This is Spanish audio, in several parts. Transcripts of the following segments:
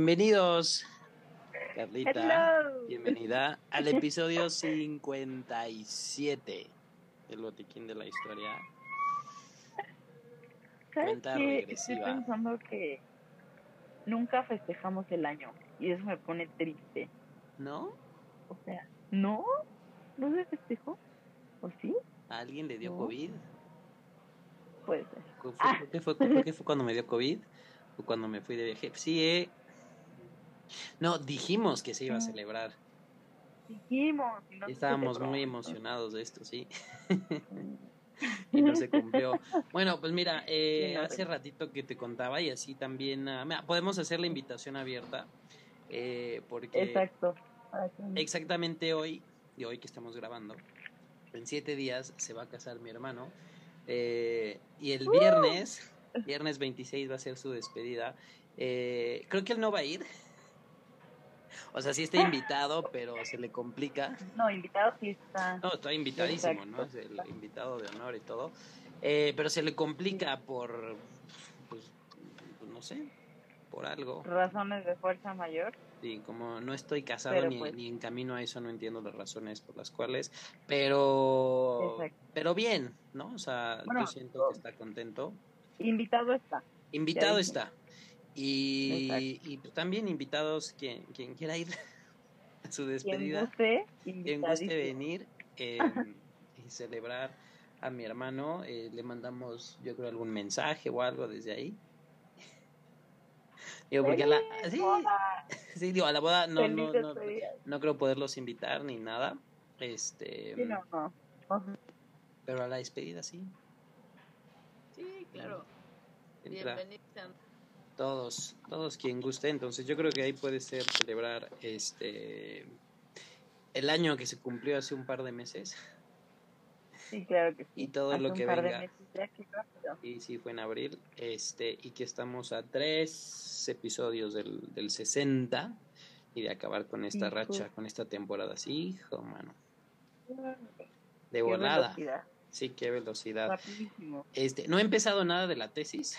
Bienvenidos, Carlita. Bienvenida al episodio 57 del Botiquín de la Historia. Cuenta regresiva. Estoy pensando que nunca festejamos el año y eso me pone triste. ¿No? O sea, ¿no? ¿No se festejó? ¿O sí? ¿A alguien le dio COVID? Puede ser. ¿Qué fue, fue, fue cuando me dio COVID? ¿O cuando me fui de viaje? Sí, eh. No, dijimos que se iba a celebrar. Dijimos. Estábamos muy emocionados de esto, sí. y no se cumplió. Bueno, pues mira, eh, hace ratito que te contaba y así también, ah, podemos hacer la invitación abierta, eh, porque Exacto. exactamente hoy, y hoy que estamos grabando, en siete días se va a casar mi hermano, eh, y el viernes, viernes 26 va a ser su despedida. creo que él no va a ir, o sea, sí está invitado, pero se le complica. No, invitado sí está. No, está invitadísimo, ¿no? Es el invitado de honor y todo. Eh, pero se le complica por, pues, pues, no sé, por algo. Razones de fuerza mayor. Sí, como no estoy casado ni, pues ni, en camino a eso, no entiendo las razones por las cuales, pero pero bien, ¿no? O sea, yo siento que está contento. Invitado está. Invitado está. Y, y pues, también invitados, quien, quien quiera ir a su despedida, quien guste, venir eh, y celebrar a mi hermano, eh, le mandamos, yo creo, algún mensaje o algo desde ahí. Digo, porque a la, sí, digo, a la boda no, no, no, no, creo poderlos invitar ni nada. Este, Pero a la despedida sí. Sí, claro. Bienvenidos todos, todos quien guste. Entonces yo creo que ahí puede ser celebrar este el año que se cumplió hace un par de meses. Sí, claro que sí. Y todo lo que venga. y sí, fue en abril. Este, y que estamos a tres episodios del, del 60 y de acabar con esta racha, con esta temporada. Sí, hijo, mano. De volada. Sí, qué velocidad. Este, no he empezado nada de la tesis.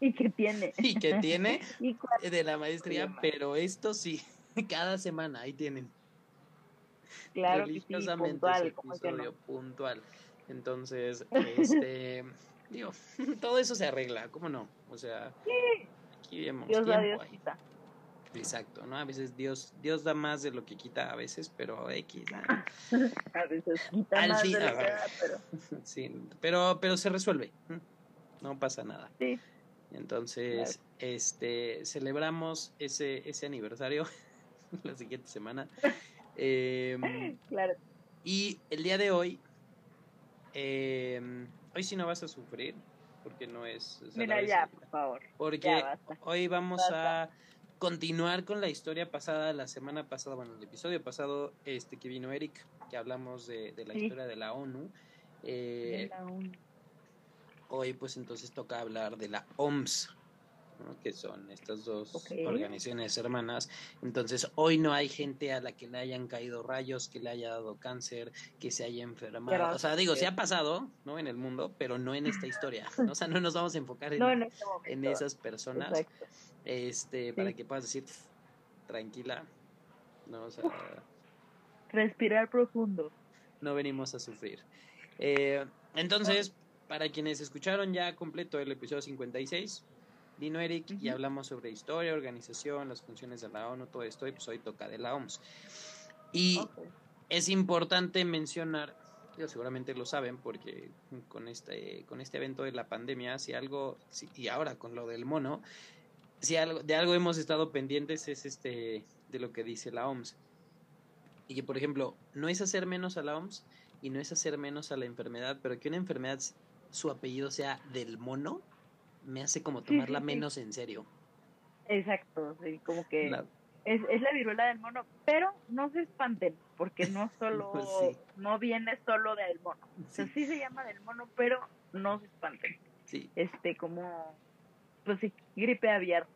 Y que tiene. Y que tiene de la maestría, pero esto sí, cada semana ahí tienen. Claro puntual, episodio puntual. Entonces, este, digo, todo eso se arregla, ¿cómo no? O sea, aquí vemos Dios tiempo ahí. Exacto, ¿no? A veces Dios Dios da más de lo que quita a veces, pero X. a veces quita más de lo que da, pero... Sí, pero, pero se resuelve. No pasa nada. Sí. Entonces, este, celebramos ese, ese aniversario la siguiente semana. Em, claro. Y el día de hoy, eh, hoy sí no vas a sufrir, porque no es... Mira, ya, por favor. Porque hoy vamos a continuar con la historia pasada, la semana pasada, bueno, el episodio pasado, este que vino Eric, que hablamos de, de la historia de la ONU. Eh, de la ONU hoy pues entonces toca hablar de la OMS, que son estas dos organizaciones hermanas. Entonces hoy no hay gente a la que le hayan caído rayos, que le haya dado cáncer, que se haya enfermado. o sea, digo, se ha pasado, ¿no? En el mundo, pero no en esta historia. O sea, no nos vamos a enfocar en, este esas personas. Este, para que puedas decir, tranquila, ¿no? O sea, respirar profundo. No venimos a sufrir. Eh, entonces, para quienes escucharon ya completo el episodio 56, vino Eric y hablamos sobre historia, organización, las funciones de la ONU, todo esto, y pues hoy toca de la OMS. Y es importante mencionar, seguramente lo saben, porque con este, con este evento de la pandemia, si algo, y ahora con lo del mono, si algo, de algo hemos estado pendientes es este de lo que dice la OMS. Y que, por ejemplo, no es hacer menos a la OMS y no es hacer menos a la enfermedad, pero que una enfermedad su apellido sea del mono, me hace como tomarla menos en serio. Exacto, como que es, es, la viruela del mono, pero no se espanten, porque no solo, no viene solo del mono. Sí. sí se llama del mono, pero no se espanten. Sí. Este, como, pues sí, gripe aviar.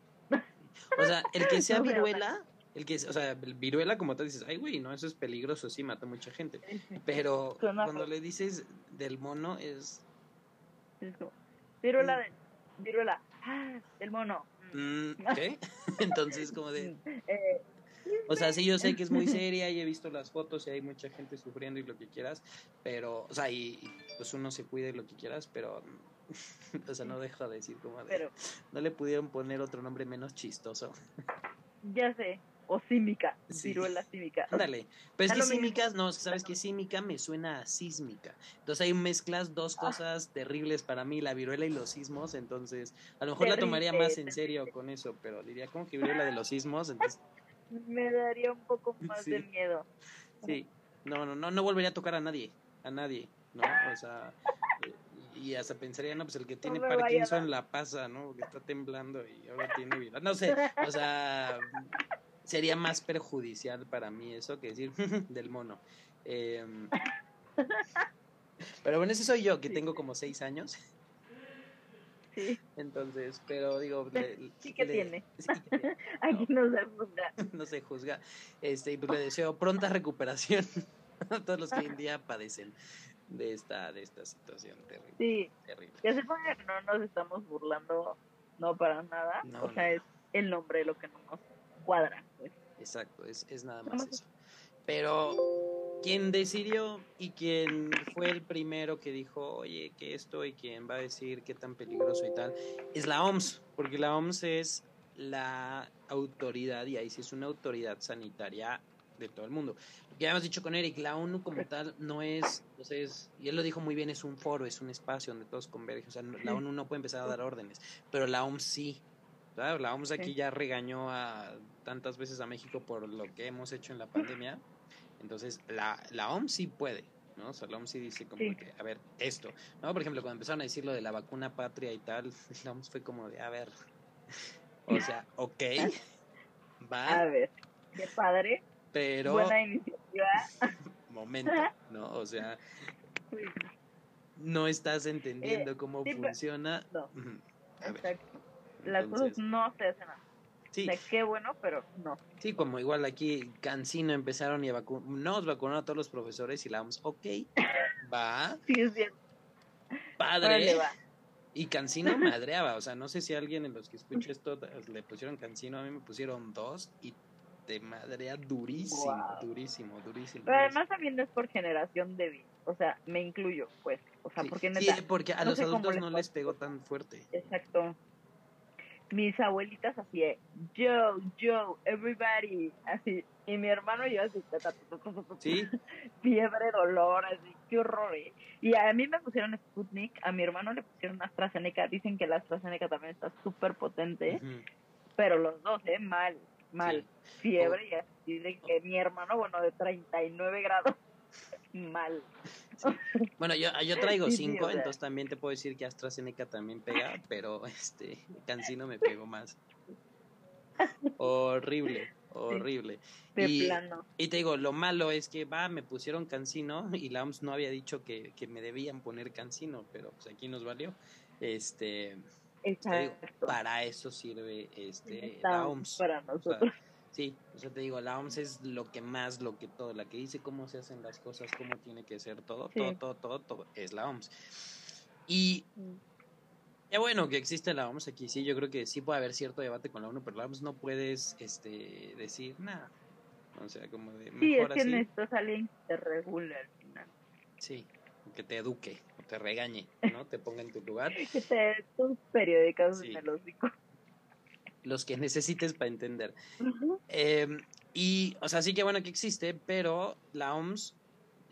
O sea, el que sea viruela, el que, o sea, viruela como te dices, ay güey, no, eso es peligroso, sí, mata mucha gente. Pero cuando le dices del mono es es como, viruela, de, viruela, ah, el mono, mm, ¿qué? Entonces, como de... Eh, o sea, sí, yo sé que es muy seria y he visto las fotos y hay mucha gente sufriendo y lo que quieras, pero, o sea, y, pues uno se cuide lo que quieras, pero, o sea, no dejo de decir como de, no le pudieron poner otro nombre menos chistoso. Ya sé, o címica, viruela címica. Ándale, pero es que címicas, no, sabes que címica me suena a sísmica. Entonces ahí mezclas dos ah. cosas terribles para mí, la viruela y los sismos, entonces a lo mejor la tomaría más en serio con eso, pero diría como que viruela de los sismos, entonces me daría un poco más de miedo. Sí, no, no, no, no volvería a tocar a nadie, a nadie, ¿no? O sea, y hasta pensaría, no, pues el que tiene Parkinson la pasa, ¿no? Que está temblando y ahora tiene vida. No sé, o sea, sería más perjudicial para mí eso que decir del mono. Em, pero bueno, ese soy yo, que tengo como seis años. Entonces, pero digo, sí que tiene. Aquí no, se juzga. No se juzga. Este, y pues le deseo pronta recuperación a todos los que hoy en día padecen de esta de esta situación terrible. Sí. Terrible. Ya se puede, no nos estamos burlando no para nada, o sea, es el nombre lo que no nos cuadra. Exacto, es, es nada más eso. Pero quien decidió y quien fue el primero que dijo, oye, que esto y quien va a decir qué tan peligroso y tal, es la OMS, porque la OMS es la autoridad, y ahí sí es una autoridad sanitaria de todo el mundo. Lo que ya hemos dicho con Eric, la ONU como tal no es, entonces, y él lo dijo muy bien, es un foro, es un espacio donde todos convergen, o sea, la ONU no puede empezar a dar órdenes, pero la OMS sí. La OMS aquí ya regañó a tantas veces a México por lo que hemos hecho en la pandemia entonces, la, la OMS sí puede, ¿no? O sea, la OMS sí dice como que, a ver, esto, ¿no? Por ejemplo, cuando empezaron a decir lo de la vacuna patria y tal, la OMS fue como de, a ver, o sea, ok, va. A ver, qué padre. Pero. Buena iniciativa. Momento, ¿no? O sea, no estás entendiendo eh, cómo funciona. No. Exacto. Las cosas no se hacen así. Sí. qué bueno, pero no. Sí, como igual aquí Cancino empezaron y nos vacunaron a todos los profesores y la vamos, ok, va. Sí, es bien. Padre. Y Cancino madreaba, o sea, no sé si alguien en los que escucha esto le pusieron Cancino, a mí me pusieron dos y te madrea durísimo, durísimo, durísimo. Pero además también es por generación débil, o sea, me incluyo, pues, o sea, porque Sí, porque a los adultos no les pegó tan fuerte. Exacto mis abuelitas así de Joe, Joe, everybody, así. Y mi hermano y yo así, ¿Sí? fiebre, dolor, así, qué horror. ¿eh? Y a mí me pusieron Sputnik, a mi hermano le pusieron AstraZeneca. Dicen que la AstraZeneca también está súper potente, pero los dos, ¿eh? Mal, mal. Fiebre y así de que mi hermano, bueno, de 39 grados, mal. Bueno, yo, yo traigo cinco, entonces también te puedo decir que AstraZeneca también pega, pero este Cancino me pegó más. Horrible, horrible. y, y te digo, lo malo es que va, me pusieron Cancino y la OMS no había dicho que, que me debían poner Cancino, pero pues aquí nos valió. Este, para eso sirve este la OMS. Para nosotros. Sí, o sea, te digo, la OMS es lo que más, lo que todo, la que dice cómo se hacen las cosas, cómo tiene que ser todo, todo, todo, todo, todo, es la OMS. Y ya bueno que existe la OMS aquí, sí, yo creo que sí puede haber cierto debate con la ONU, pero la OMS no puedes este, decir nada. O sea, como de mejor Sí, es que necesitas alguien que te regule al final. Sí, que te eduque, o te regañe, ¿no? te ponga en tu lugar. que te tus periódicos en el hocico los que necesites para entender. Em, y, o sea, sí que bueno que existe, pero la OMS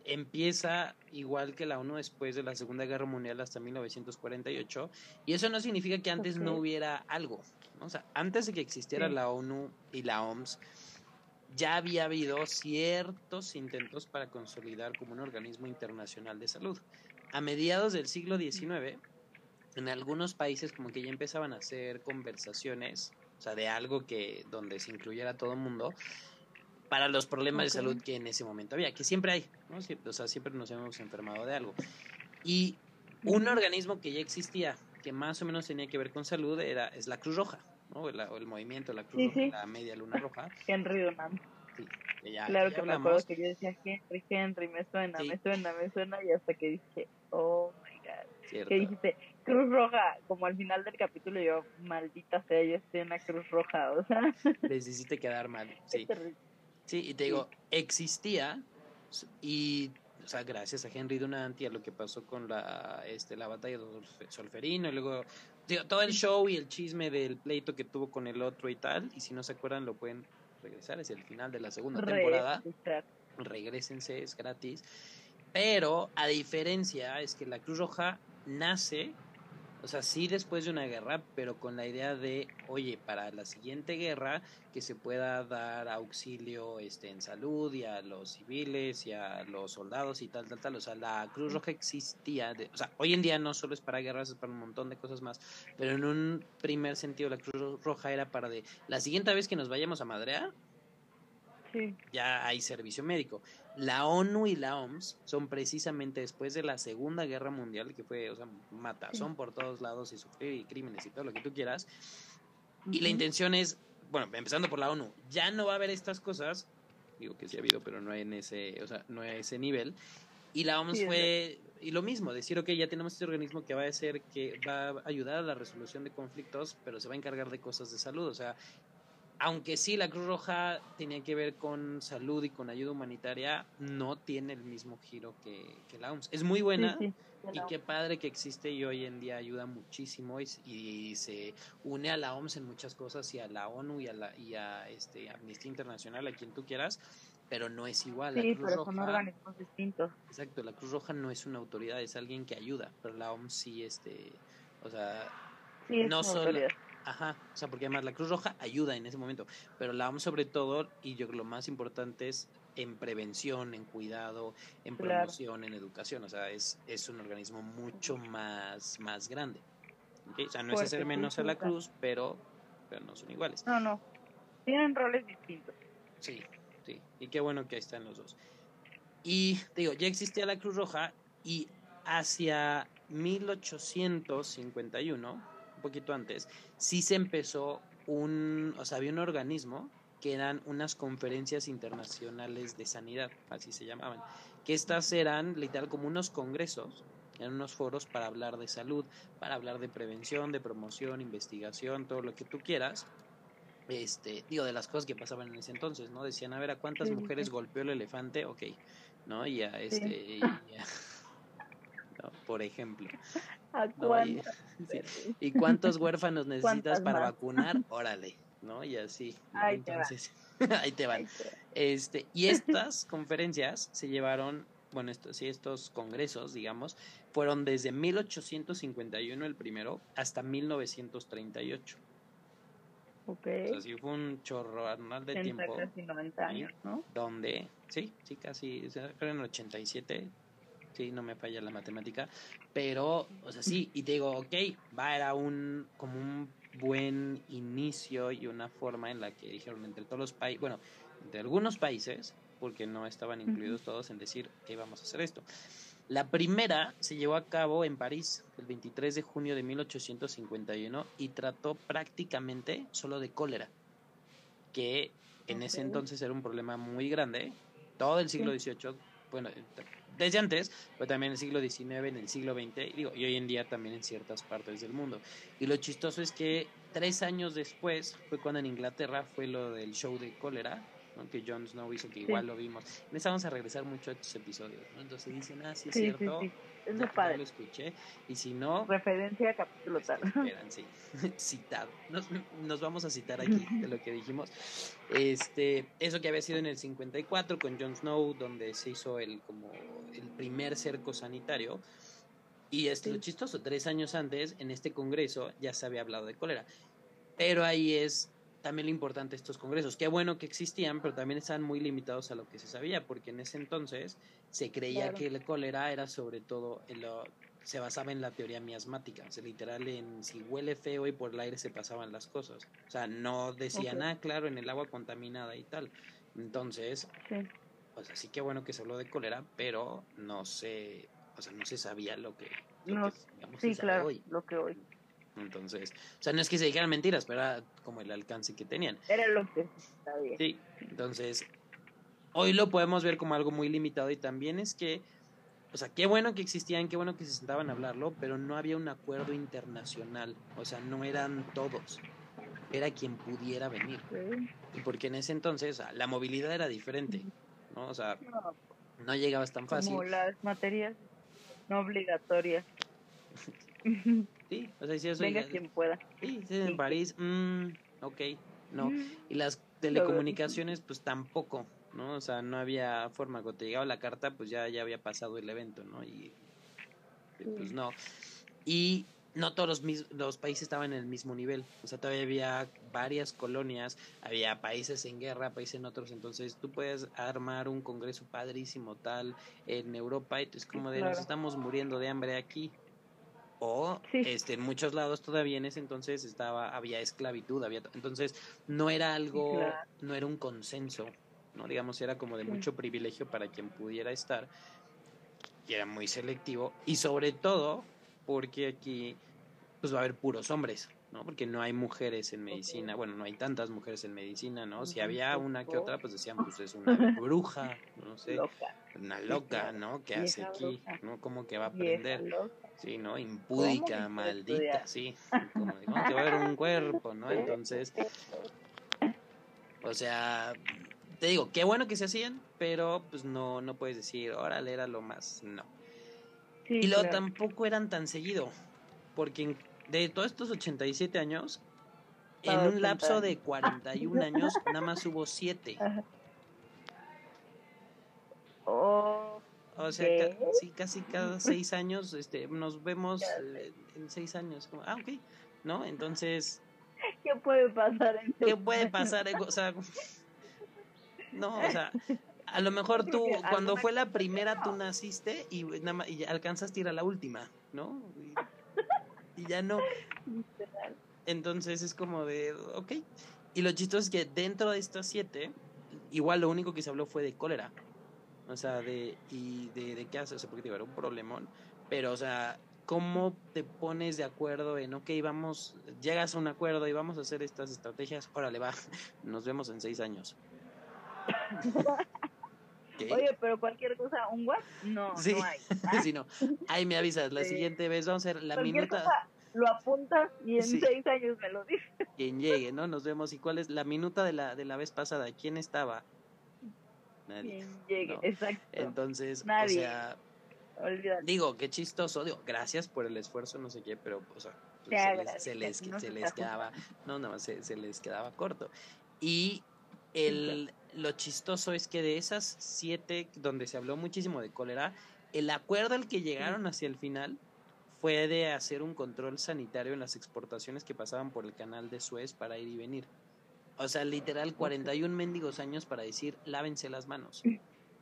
empieza igual que la ONU después de la Segunda Guerra Mundial hasta 1948, y eso no significa que antes no hubiera algo. O sea, antes de que existiera la ONU y la OMS, ya había habido ciertos intentos para consolidar como un organismo internacional de salud. A mediados del siglo XIX, en algunos países como que ya empezaban a hacer conversaciones, o sea, de algo que donde se incluyera todo el mundo para los problemas de salud que en ese momento había, que siempre hay, ¿no? o sea, siempre nos hemos enfermado de algo. Y un organismo que ya existía, que más o menos tenía que ver con salud, era es la Cruz Roja, ¿no? El, el movimiento, la Cruz Roja, la Media Luna Roja. Henry Dunant. Sí, claro que me acuerdo que yo decía Henry, Henry, me suena, me suena, me suena, y hasta que dije, oh god. que dijiste Cruz Roja, como al final del capítulo yo, maldita sea, yo estoy en la Cruz Roja, o sea. Les hiciste quedar mal, sí. Sí, y te digo, existía y o sea, gracias a Henry Dunant y a lo que pasó con la, este, la batalla de Solferino, y luego todo el show y el chisme del pleito que tuvo con el otro y tal, y si no se acuerdan lo pueden regresar, es el final de la segunda temporada. Regrésense, es gratis. Pero a diferencia es que la Cruz Roja nace o sea, sí después de una guerra, pero con la idea de, oye, para la siguiente guerra que se pueda dar auxilio este, en salud y a los civiles y a los soldados y tal, tal, tal. O sea, la Cruz Roja existía. De, o sea, hoy en día no solo es para guerras, es para un montón de cosas más. Pero en un primer sentido, la Cruz Roja era para de, la siguiente vez que nos vayamos a madrear, ya hay servicio médico. La ONU y la OMS son precisamente después de la Segunda Guerra Mundial, que fue, o sea, matazón por todos lados y sufrir y crímenes y todo lo que tú quieras. Y la intención es, bueno, empezando por la ONU, ya no va a haber estas cosas, digo que sí ha habido, pero no en ese, o sea, no a ese nivel. Y la OMS fue, y lo mismo, decir, ok, ya tenemos este organismo que va a ser, que va a ayudar a la resolución de conflictos, pero se va a encargar de cosas de salud, o sea, aunque sí la Cruz Roja tenía que ver con salud y con ayuda humanitaria, no tiene el mismo giro que, la OMS. Es muy buena y qué padre que existe y hoy en día ayuda muchísimo y, se une a la OMS en muchas cosas y a la ONU y a, la, y a este, Amnistía Internacional, a quien tú quieras, pero no es igual. Sí, la Cruz pero son organismos distintos. Exacto, la Cruz Roja no es una autoridad, es alguien que ayuda, pero la OMS sí, este, o sea, no solo... Ajá, o sea, porque además la Cruz Roja ayuda en ese momento, pero la OMS sobre todo, y yo creo que lo más importante es en prevención, en cuidado, en promoción, en educación, o sea, es, es un organismo mucho más, más grande. O sea, no es hacer menos a la Cruz, pero, pero no son iguales. No, no, tienen roles distintos. Sí, sí, y qué bueno que ahí están los dos. Y digo, ya existía la Cruz Roja y hacia 1851 un poquito antes, sí se empezó un, o sea, había un organismo que eran unas conferencias internacionales de sanidad, así se llamaban, que estas eran literal como unos congresos, eran unos foros para hablar de salud, para hablar de prevención, de promoción, investigación, todo lo que tú quieras. Este, digo, de las cosas que pasaban en ese entonces, ¿no? Decían, a ver, ¿a cuántas mujeres golpeó el elefante? Ok, ¿no? Y a este, por ejemplo. y, cuántos huérfanos necesitas para vacunar? Órale, ¿no? Y así. Ahí Entonces, te ahí te van. Este, y estas conferencias se llevaron, bueno, estos, sí, estos congresos, digamos, fueron desde 1851 el primero hasta 1938. Ok. O sea, sí fue un chorro anual de tiempo. Casi 90 años, ¿no? Donde, sí, sí, casi, el 87, sí, no me falla la matemática, pero, o sea, sí, y te digo, ok, va, era un, como un buen inicio y una forma en la que dijeron entre todos los países, bueno, entre algunos países, porque no estaban incluidos todos en decir que íbamos a hacer esto. La primera se llevó a cabo en París el 23 de junio de 1851 y trató prácticamente solo de cólera, que en ese entonces era un problema muy grande. Todo el siglo XVIII, bueno, desde antes, pero también en el siglo XIX, en el siglo XX, y, digo, y hoy en día también en ciertas partes del mundo. Y lo chistoso es que tres años después fue cuando en Inglaterra fue lo del show de cólera, que Jon Snow hizo, que igual lo vimos. Empezamos a regresar mucho a estos episodios, ¿no? Entonces dicen, ah, sí es cierto. Es lo padre. lo escuché. Y si no... Referencia a capítulo tal. sí. Citado. Nos, nos, vamos a citar aquí de lo que dijimos. Este, eso que había sido en el 54 con Jon Snow, donde se hizo el, como, el primer cerco sanitario. Y es lo chistoso, tres años antes, en este congreso, ya se había hablado de cólera. Pero ahí es también lo importante estos congresos. Qué bueno que existían, pero también estaban muy limitados a lo que se sabía, porque en ese entonces se creía que el cólera era sobre todo, en lo, se basaba en la teoría miasmática, o sea, literal en si huele feo y por el aire se pasaban las cosas. O sea, no decían, ah, claro, en el agua contaminada y tal. Entonces, pues así que bueno que se habló de cólera, pero no se, o sea, no se sabía lo que, no, sí, claro, lo que hoy. Entonces, o sea, no es que se dijeran mentiras, pero era como el alcance que tenían. Era lo que sabía. Sí, entonces, hoy lo podemos ver como algo muy limitado y también es que, o sea, qué bueno que existían, qué bueno que se sentaban a hablarlo, pero no había un acuerdo internacional, o sea, no eran todos, era quien pudiera venir. Y porque en ese entonces la movilidad era diferente, ¿no? O sea, no llegabas tan fácil. Como las materias no obligatorias. sí, o sea, si eso Venga quien pueda. Sí, en París, mmm, ok, no. Mm. Y las telecomunicaciones, pues tampoco, ¿no? O sea, no había forma. Cuando te llegaba la carta, pues ya, ya había pasado el evento, ¿no? Y pues no. Y no todos los, los países estaban en el mismo nivel. O sea, todavía había varias colonias, había países en guerra, países en otros. Entonces, tú puedes armar un congreso padrísimo tal en Europa y es como de nos estamos muriendo de hambre aquí. O este en muchos lados todavía en ese entonces estaba había esclavitud, había entonces no era algo no era un consenso, no digamos era como de mucho privilegio para quien pudiera estar y era muy selectivo y sobre todo porque aquí pues va a haber puros hombres, ¿no? Porque no hay mujeres en medicina, bueno, no hay tantas mujeres en medicina, ¿no? Si había una que otra, pues decían, pues es una bruja, no sé, una loca, ¿no? ¿Qué hace aquí? ¿No? ¿Cómo que va a aprender? Sí, ¿no? Impúdica, maldita, sí. Como que va a haber un cuerpo, ¿no? Entonces, o sea, te digo, qué bueno que se hacían, pero pues no, no puedes decir, órale, era lo más, no. y luego tampoco eran tan seguido, porque de todos estos 87 años, en un lapso de 41 años, nada más hubo 7. Oh, o sea, casi, casi cada 6 años este, nos vemos eh, en 6 años. ah, ok, ¿no? Entonces... ¿Qué puede pasar? En ¿Qué puede pasar? O sea, no, o sea, a lo mejor tú, cuando fue la primera, tú naciste y, nada más, y alcanzaste a ir a la última, ¿no? y ya no. Entonces es como de, ok. Y lo chistoso es que dentro de estas siete, igual lo único que se habló fue de cólera. O sea, de, y de, de qué haces, o sea, porque era un problemón. Pero, o sea, ¿cómo te pones de acuerdo en, ok, vamos, llegas a un acuerdo y vamos a hacer estas estrategias? Órale, va, nos vemos en seis años. Oye, pero cualquier cosa, un what? No, no hay. sí, no. Ahí me avisas, la siguiente vez vamos a hacer la minuta. lo apuntas y en seis años me lo dices. Quien llegue, ¿no? Nos vemos. ¿Y cuál es la minuta de la, de la vez pasada? ¿Quién estaba? Nadie. Llegue, exacto. Entonces, o sea. Digo, qué chistoso. Digo, gracias por el esfuerzo, no sé qué, pero, o sea, pues, se, les, se, les, quedaba. No, nada más se, se les quedaba corto. Y el, lo chistoso es que de esas siete donde se habló muchísimo de cólera, el acuerdo al que llegaron hacia el final fue de hacer un control sanitario en las exportaciones que pasaban por el canal de Suez para ir y venir. O sea, literal, 41 mendigos años para decir, lávense las manos.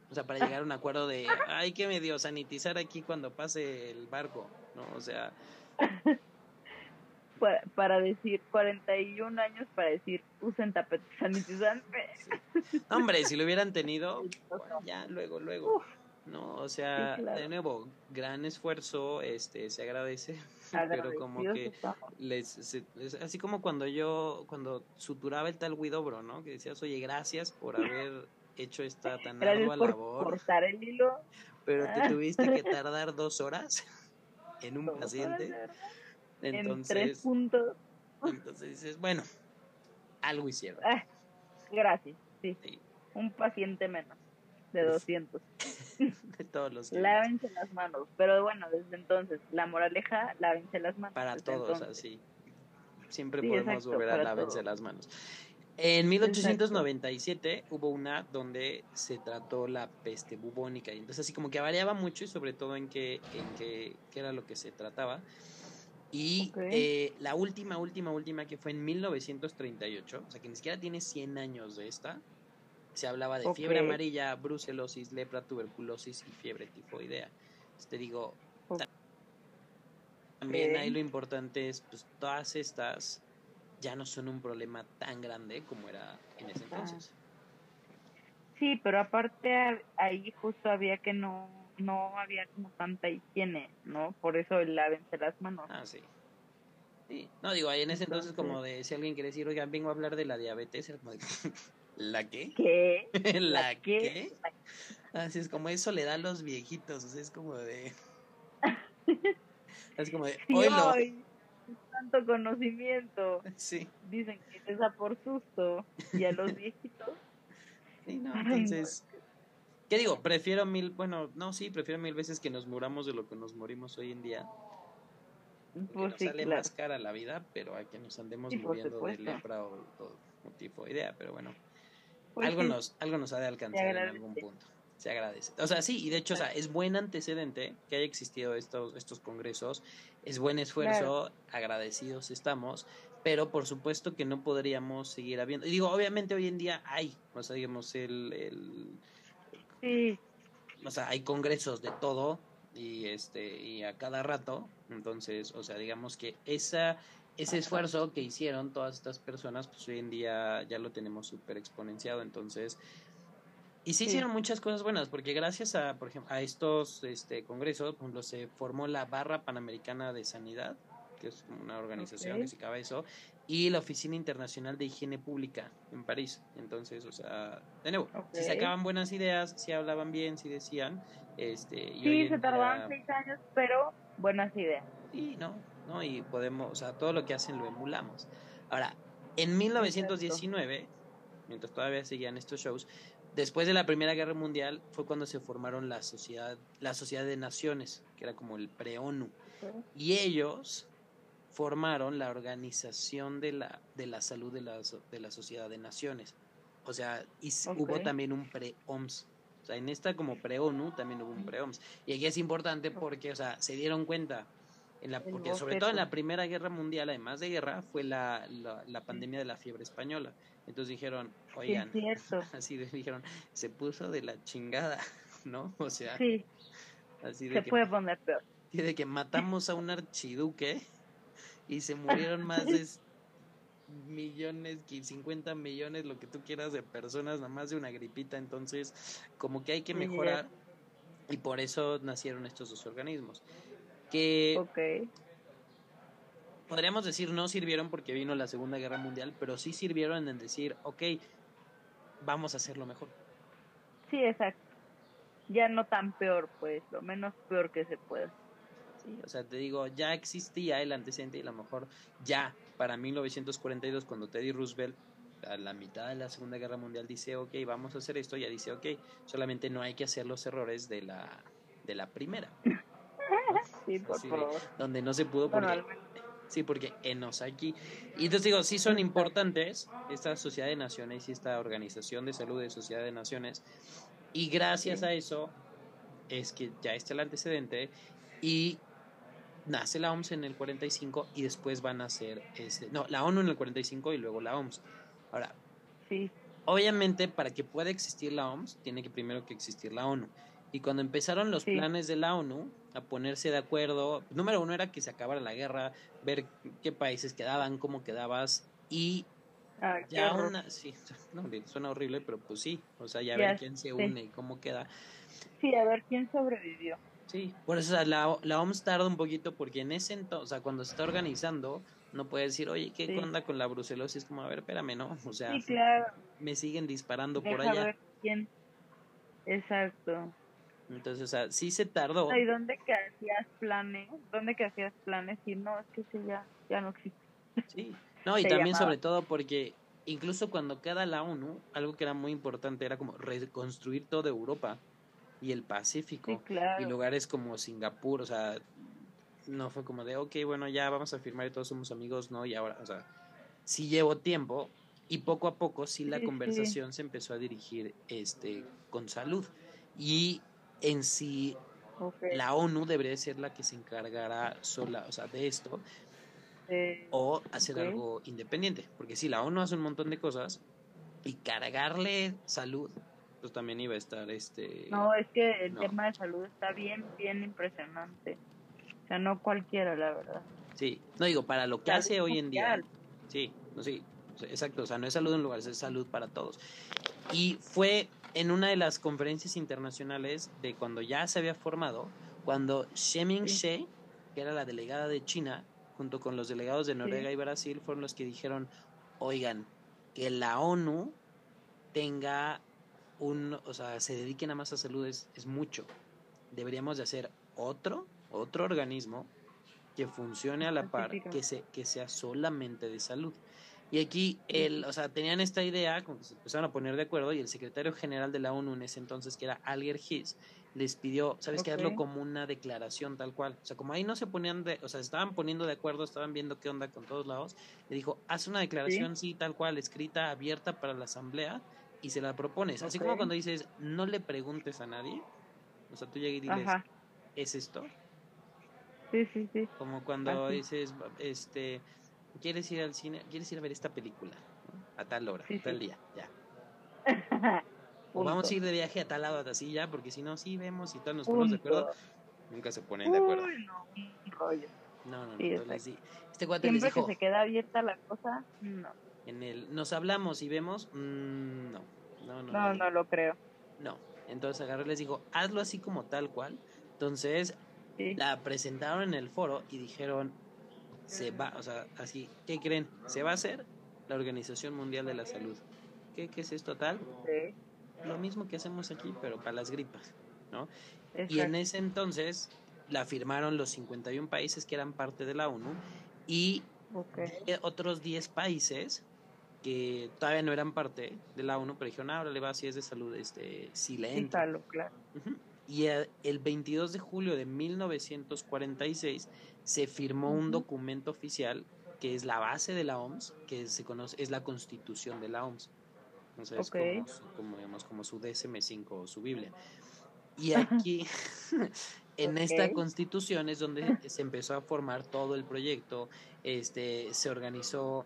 O sea, para llegar a un acuerdo de, hay que medio sanitizar aquí cuando pase el barco, ¿no? O sea, para, decir 41 años para decir usen tapete sanitizante. Hombre, si lo hubieran tenido, ya luego, luego. no, o sea, de nuevo, gran esfuerzo, este, se agradece, pero como que les, así como cuando yo, cuando suturaba el tal Widobro, ¿no? Que decías, oye, gracias por haber hecho esta tan ardua labor. cortar el hilo. Pero te tuviste que tardar dos horas en un paciente. Entonces, en tres puntos. Entonces dices, bueno, algo hicieron. Ah, gracias, sí. Un paciente menos, de 200. de todos los Lávense las manos. Pero bueno, desde entonces, la moraleja, lávense las manos. Para todos, así. Siempre podemos volver a lávense las manos. En 1897 hubo una donde se trató la peste bubónica. Y entonces así como que variaba mucho y sobre todo en qué, en qué, qué era lo que se trataba. Y eh, la última, última, última que fue en 1938, o sea que ni siquiera tiene 100 años de esta, se hablaba de fiebre amarilla, brucelosis, lepra, tuberculosis y fiebre tifoidea. Entonces te digo, también ahí lo importante es, pues todas estas ya no son un problema tan grande como era en ese entonces. Sí, pero aparte ahí justo había que no no había como tanta higiene, ¿no? Por eso el lávense las manos. Ah, sí. Sí, no digo, ahí en ese entonces, como de si alguien quiere decir, oigan, vengo a hablar de la diabetes, era como de, ¿La qué? ¿Qué? ¿La, qué? Así es como eso le da a los viejitos, o sea, es como de... es como de... Hoy tanto conocimiento. Sí. Dicen que es a por susto. Y a los viejitos... Sí, no, entonces... ¿Qué digo? Prefiero mil, bueno, no, sí, prefiero mil veces que nos muramos de lo que nos morimos hoy en día. Pues nos sale más cara la vida, pero a que nos andemos muriendo de lepra o, o, idea, pero bueno. Pues algo, nos, algo nos ha de alcanzar en algún punto. Se agradece. O sea, sí, y de hecho, o sea, es buen antecedente que haya existido estos, estos congresos, es buen esfuerzo, agradecidos estamos, pero por supuesto que no podríamos seguir habiendo. Y digo, obviamente hoy en día hay, o sea, digamos, el, el Sí. O sea, hay congresos de todo y este y a cada rato, entonces, o sea, digamos que esa ese esfuerzo que hicieron todas estas personas, pues hoy en día ya lo tenemos súper exponenciado, entonces y sí, hicieron muchas cosas buenas, porque gracias a, por ejemplo, a estos este, congresos, por ejemplo, se formó la Barra Panamericana de Sanidad, que es una organización que se acaba eso, y la Oficina Internacional de Higiene Pública en París. Entonces, o sea, de nuevo, si sacaban buenas ideas, si hablaban bien, si decían. Este, sí, se tardaban seis años, pero buenas ideas. Sí, no, no, y podemos, o sea, todo lo que hacen lo emulamos. Ahora, en 1919, mientras todavía seguían estos shows, después de la Primera Guerra Mundial fue cuando se formaron la sociedad, la sociedad de naciones, que era como el pre-ONU. Y ellos formaron la Organización de la, de la Salud de la, de la Sociedad de Naciones. O sea, y hubo también un pre-OMS. O sea, en esta como pre-ONU también hubo un pre-OMS. Y aquí es importante porque, o sea, se dieron cuenta, en la, porque sobre todo en la Primera Guerra Mundial, además de guerra, fue la, la, pandemia de la fiebre española. Entonces dijeron, oigan, así dijeron, se puso de la chingada, ¿no? O sea, así de se puede poner peor. Y de que matamos a un archiduque y se murieron más de millones, 50 millones, lo que tú quieras de personas, nada más de una gripita, entonces como que hay que mejorar y por eso nacieron estos dos organismos. Que podríamos decir no sirvieron porque vino la Segunda Guerra Mundial, pero sí sirvieron en decir, ok, vamos a hacerlo mejor. Sí, exacto. Ya no tan peor, pues, lo menos peor que se pueda. O sea, te digo, ya existía el antecedente y a lo mejor ya para 1942 cuando Teddy Roosevelt a la mitad de la Segunda Guerra Mundial dice, ok, vamos a hacer esto, ya dice, ok, solamente no hay que hacer los errores de la, de la primera. Sí, por favor. donde no se pudo porque... Sí, porque en Osaki. Y entonces digo, sí son importantes esta Sociedad de Naciones y esta Organización de Salud de Sociedad de Naciones. Y gracias a eso es que ya está el antecedente y nace la OMS en el 45 y después van a ser, este, no, la ONU en el 45 y luego la OMS. Ahora, sí. obviamente para que pueda existir la OMS tiene que primero que existir la ONU. Y cuando empezaron los planes de la ONU a ponerse de acuerdo, número uno era que se acabara la guerra, ver qué países quedaban, cómo quedabas y ah, ya una, sí, no, suena horrible, pero pues sí, o sea, ya, ver quién se une y cómo queda. Sí, a ver quién sobrevivió. Sí, por eso la, la OMS tarda un poquito porque en ese entonces, o sea, cuando se está organizando, no puede decir, oye, ¿qué onda con la brucelosis? Como, a ver, espérame, ¿no? O sea, me siguen disparando por allá. Ver quién. Exacto. Entonces, o sea, sí se tardó. ¿Y dónde que hacías planes? ¿Dónde que hacías planes? Y no, es que sí, ya, ya no existe. Sí, no, y también sobre todo porque incluso cuando queda la ONU, algo que era muy importante era como reconstruir toda Europa y el Pacífico. Y lugares como Singapur, o sea, no fue como de, ok, bueno, ya vamos a firmar y todos somos amigos, no, y ahora, o sea, sí llevo tiempo y poco a poco sí la conversación se empezó a dirigir este con salud. Y en sí la ONU debería ser la que se encargara sola, o sea, de esto. o hacer algo independiente, porque si la ONU hace un montón de cosas y cargarle salud pues, también iba a estar este... No, es que el tema de salud está bien, bien impresionante. O sea, no cualquiera, la verdad. Sí, no digo, para lo que hace hoy en día. Sí, no, sí, exacto, o sea, no es salud en lugares, es salud para todos. Y fue en una de las conferencias internacionales de cuando ya se había formado, cuando Sheming She, que era la delegada de China, junto con los delegados de Noruega y Brasil, fueron los que dijeron, oigan, que la ONU tenga un, o sea, se dedique nada más a salud es, es mucho. Deberíamos de hacer otro, otro organismo que funcione a la par, que, se, que sea solamente de salud. Y aquí, el, o sea, tenían esta idea, como que se empezaron a poner de acuerdo, y el secretario general de la ONU en ese entonces, que era Alger Hiss, les pidió, ¿sabes qué? Hazlo como una declaración tal cual. O sea, como ahí no se ponían de, o sea, estaban poniendo de acuerdo, estaban viendo qué onda con todos lados, le dijo, haz una declaración, ¿Sí? tal cual, escrita, abierta para la asamblea, y se la propones. Así como cuando dices, no le preguntes a nadie, o sea, tú llegas y dices, ¿es esto? Sí, sí, sí. Como cuando dices, este, ¿quieres ir al cine? ¿Quieres ir a ver esta película? A tal hora, tal día, ya. o vamos a ir de viaje a tal lado, así ya, porque si no, sí vemos y todos nos ponemos de acuerdo. Nunca se ponen de acuerdo. Uy, no, rollo. No, no. Este Siempre les dijo, que se queda abierta la cosa, no. En el, nos hablamos y vemos, mmm, no. No, no, no, no, lo creo. No. Entonces agarré y les dijo, hazlo así como tal cual. Entonces sí. la presentaron en el foro y dijeron, se va, o sea, así, ¿qué creen? Se va a hacer la Organización Mundial de la Salud. ¿Qué, qué es esto tal? Sí. Lo mismo que hacemos aquí, pero para las gripas, ¿no? Exacto. Y en ese entonces la firmaron los 51 países que eran parte de la ONU y okay. otros 10 países que todavía no eran parte de la ONU, pero dijeron, ahora le va si es de salud, este, si le entra. Sí, claro. Uh -huh. Y el 22 de julio de 1946 se firmó un documento oficial que es la base de la OMS, que se conoce, es la constitución de la OMS. O sea, es okay. como, su, como, digamos, como su DSM-5 o su Biblia. Y aquí, en okay. esta constitución es donde se empezó a formar todo el proyecto, este, se organizó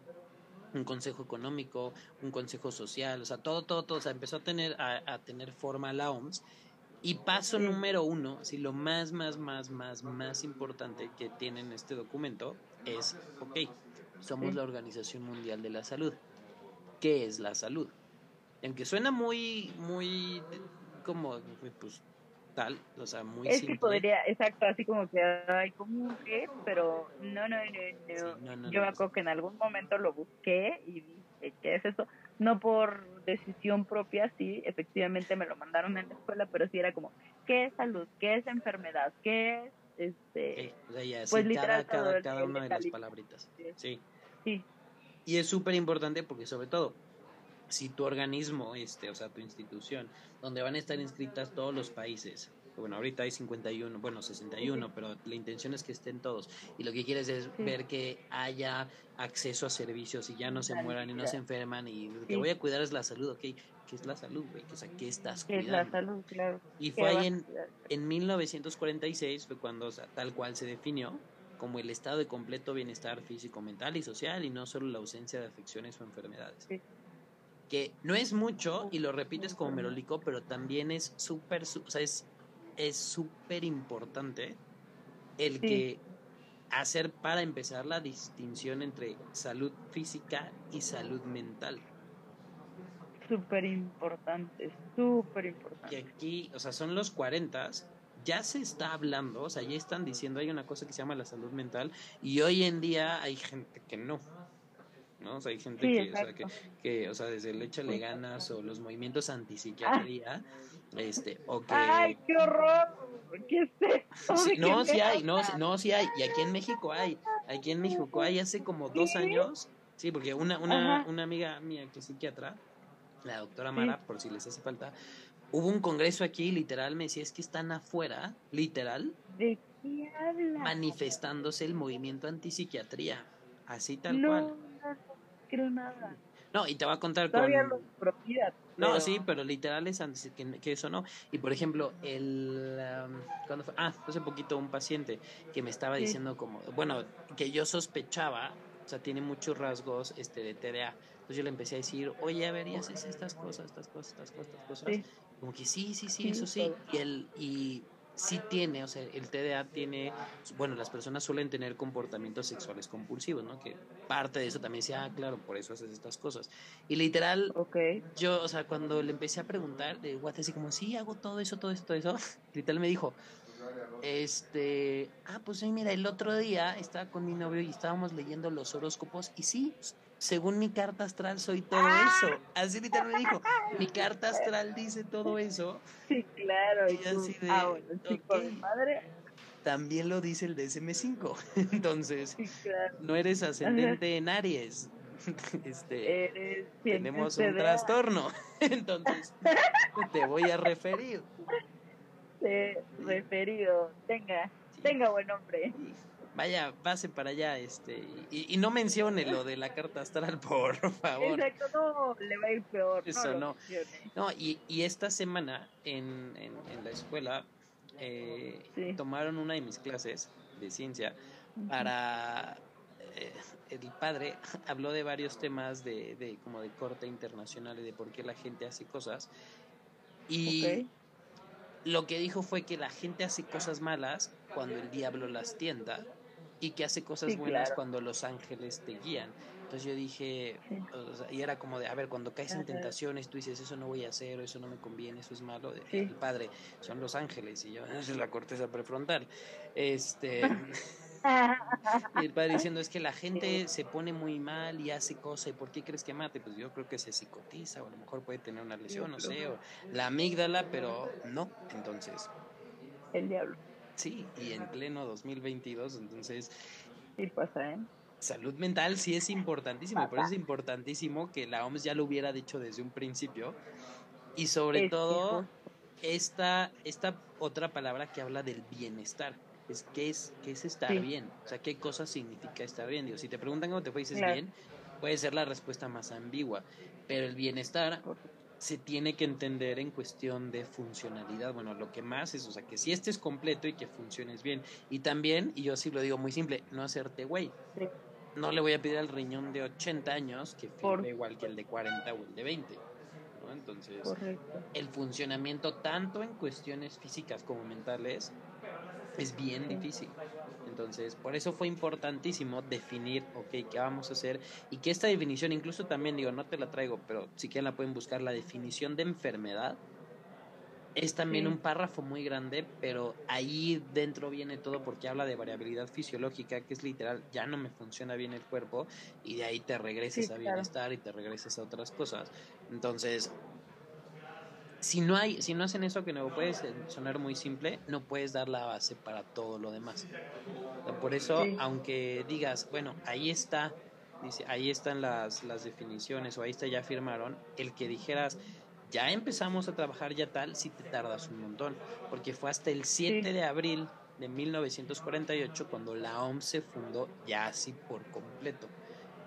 un consejo económico, un consejo social, o sea, todo, todo, todo, o sea, empezó a tener, a, a tener forma la OMS. Y paso número uno, así lo más, más, más, más, más importante que tiene en este documento es, ok, somos la Organización Mundial de la Salud. ¿Qué es la salud? Aunque suena muy, muy, como, pues, tal, o sea, muy es simple. que podría, exacto, así como que hay como que, pero no, no, no, no. Sí, no, no Yo me acuerdo que en algún momento lo busqué y dije, ¿qué es eso? No por decisión propia, sí, efectivamente me lo mandaron en la escuela, pero sí era como, ¿qué es salud? ¿Qué es enfermedad? ¿Qué es, este, okay. o sea, ya, pues sí, literal cada, cada, una de las palabritas, sí. Sí. Y es súper importante porque sobre todo, si tu organismo, este, o sea, tu institución, donde van a estar inscritas todos los países, bueno, ahorita hay 51, bueno, 61, sí. pero la intención es que estén todos. Y lo que quieres es sí. ver que haya acceso a servicios y ya no se mueran y no se enferman y lo que voy a cuidar es la salud, ¿ok? ¿Qué es la salud, güey? O sea, ¿qué estás ¿Qué cuidando? Es la salud, claro. Y fue ahí en, en 1946, fue cuando, o sea, tal cual se definió como el estado de completo bienestar físico, mental y social y no solo la ausencia de afecciones o enfermedades. Sí que no es mucho y lo repites como merolico, pero también es súper, o sea, es es súper importante el sí. que hacer para empezar la distinción entre salud física y salud mental. Súper importante, súper importante. Y aquí, o sea, son los 40, ya se está hablando, o sea, ya están diciendo, hay una cosa que se llama la salud mental, y hoy en día hay gente que no. ¿No? O sea, hay gente sí, que, o sea, que, que, o sea, desde el échale ganas o los movimientos antipsiquiatría, ah. este, o que... ¡Ay, qué horror! ¿Qué es esto? Sí, no, sí hay, no, no, sí hay, y aquí en México hay, aquí en México hay hace como dos años, sí, porque una, una, una amiga mía que es psiquiatra, la doctora Mara, sí. por si les hace falta, hubo un congreso aquí, literal, me decía, es que están afuera, literal, ¿De qué habla? manifestándose el movimiento antipsiquiatría, así tal no. cual creo nada. No, y te voy a contar Todavía con... No, pero... sí, pero literal es antes que, que, eso no. Y por ejemplo, el... Um, ¿cuándo fue? Ah, hace poquito un paciente que me estaba sí. diciendo como... Bueno, que yo sospechaba, o sea, tiene muchos rasgos este de TDA. Entonces yo le empecé a decir, oye, a ver, y haces estas cosas, estas cosas, estas cosas, estas cosas. Sí. Como que sí, sí, sí, sí eso sí. Y, el, y sí tiene, o sea, el TDA tiene, bueno, las personas suelen tener comportamientos sexuales compulsivos, ¿no? Que parte de eso también sea, ah, claro, por eso haces estas cosas. Y literal, okay. yo, o sea, cuando le empecé a preguntar, de Guate, así como, sí, hago todo eso, todo eso, todo eso, literal me dijo, este, ah, pues sí, mira, el otro día estaba con mi novio y estábamos leyendo los horóscopos y sí, según mi carta astral soy todo eso. Así literalmente dijo, mi carta astral dice todo eso. Sí, claro. Y, así de, ah, madre. También lo dice el DSM5. Entonces, no eres ascendente en Aries. Este, tenemos un trastorno. Entonces, te voy a referir. referido. Tenga, tenga buen nombre vaya, pase para allá, este, y, no mencione lo de la carta astral, por favor. Exacto, no, le va a ir peor. Eso no. No, y, y, esta semana en, en, la escuela eh, tomaron una de mis clases de ciencia para eh, el padre habló de varios temas de, de, como de corte internacional y de por qué la gente hace cosas y lo que dijo fue que la gente hace cosas malas cuando el diablo las tienda y que hace cosas buenas cuando los ángeles te guían. Entonces yo dije, y era como de, a ver, cuando caes en tentaciones, tú dices, eso no voy a hacer, o eso no me conviene, eso es malo. El padre, son los ángeles, y yo, esa es la corteza prefrontal. Este. y el padre diciendo, es que la gente se pone muy mal y hace cosas, ¿y por qué crees que mate? Pues yo creo que se psicotiza, o a lo mejor puede tener una lesión, no sé, o la amígdala, pero no, entonces. El diablo. Sí, y en pleno 2022, entonces... Sí pasa, ¿eh? Salud mental sí es importantísimo, pero es importantísimo que la OMS ya lo hubiera dicho desde un principio. Y sobre todo, esta, esta otra palabra que habla del bienestar. Es qué es, qué es estar bien. O sea, qué cosa significa estar bien. Digo, si te preguntan cómo te fue dices bien, puede ser la respuesta más ambigua. Pero el bienestar se tiene que entender en cuestión de funcionalidad. Bueno, lo que más es, o sea, que si este es completo y que funciones bien. Y también, y yo sí lo digo muy simple, no hacerte güey. No le voy a pedir al riñón de 80 años que firme igual que el de 40 o el de 20. ¿no? Entonces, el funcionamiento tanto en cuestiones físicas como mentales es bien difícil. Entonces, por eso fue importantísimo definir, ok, qué vamos a hacer y que esta definición, incluso también digo, no te la traigo, pero si quieren la pueden buscar, la definición de enfermedad es también un párrafo muy grande, pero ahí dentro viene todo porque habla de variabilidad fisiológica, que es literal, ya no me funciona bien el cuerpo y de ahí te regresas a bienestar y te regresas a otras cosas. Entonces, si no hay, si no hacen eso que no puede sonar muy simple, no puedes dar la base para todo lo demás. Por eso, aunque digas, bueno, ahí está, dice, ahí están las, las definiciones o ahí está, ya firmaron, el que dijeras, ya empezamos a trabajar ya tal, si te tardas un montón, porque fue hasta el 7 de abril de 1948 cuando la OMS se fundó ya así por completo.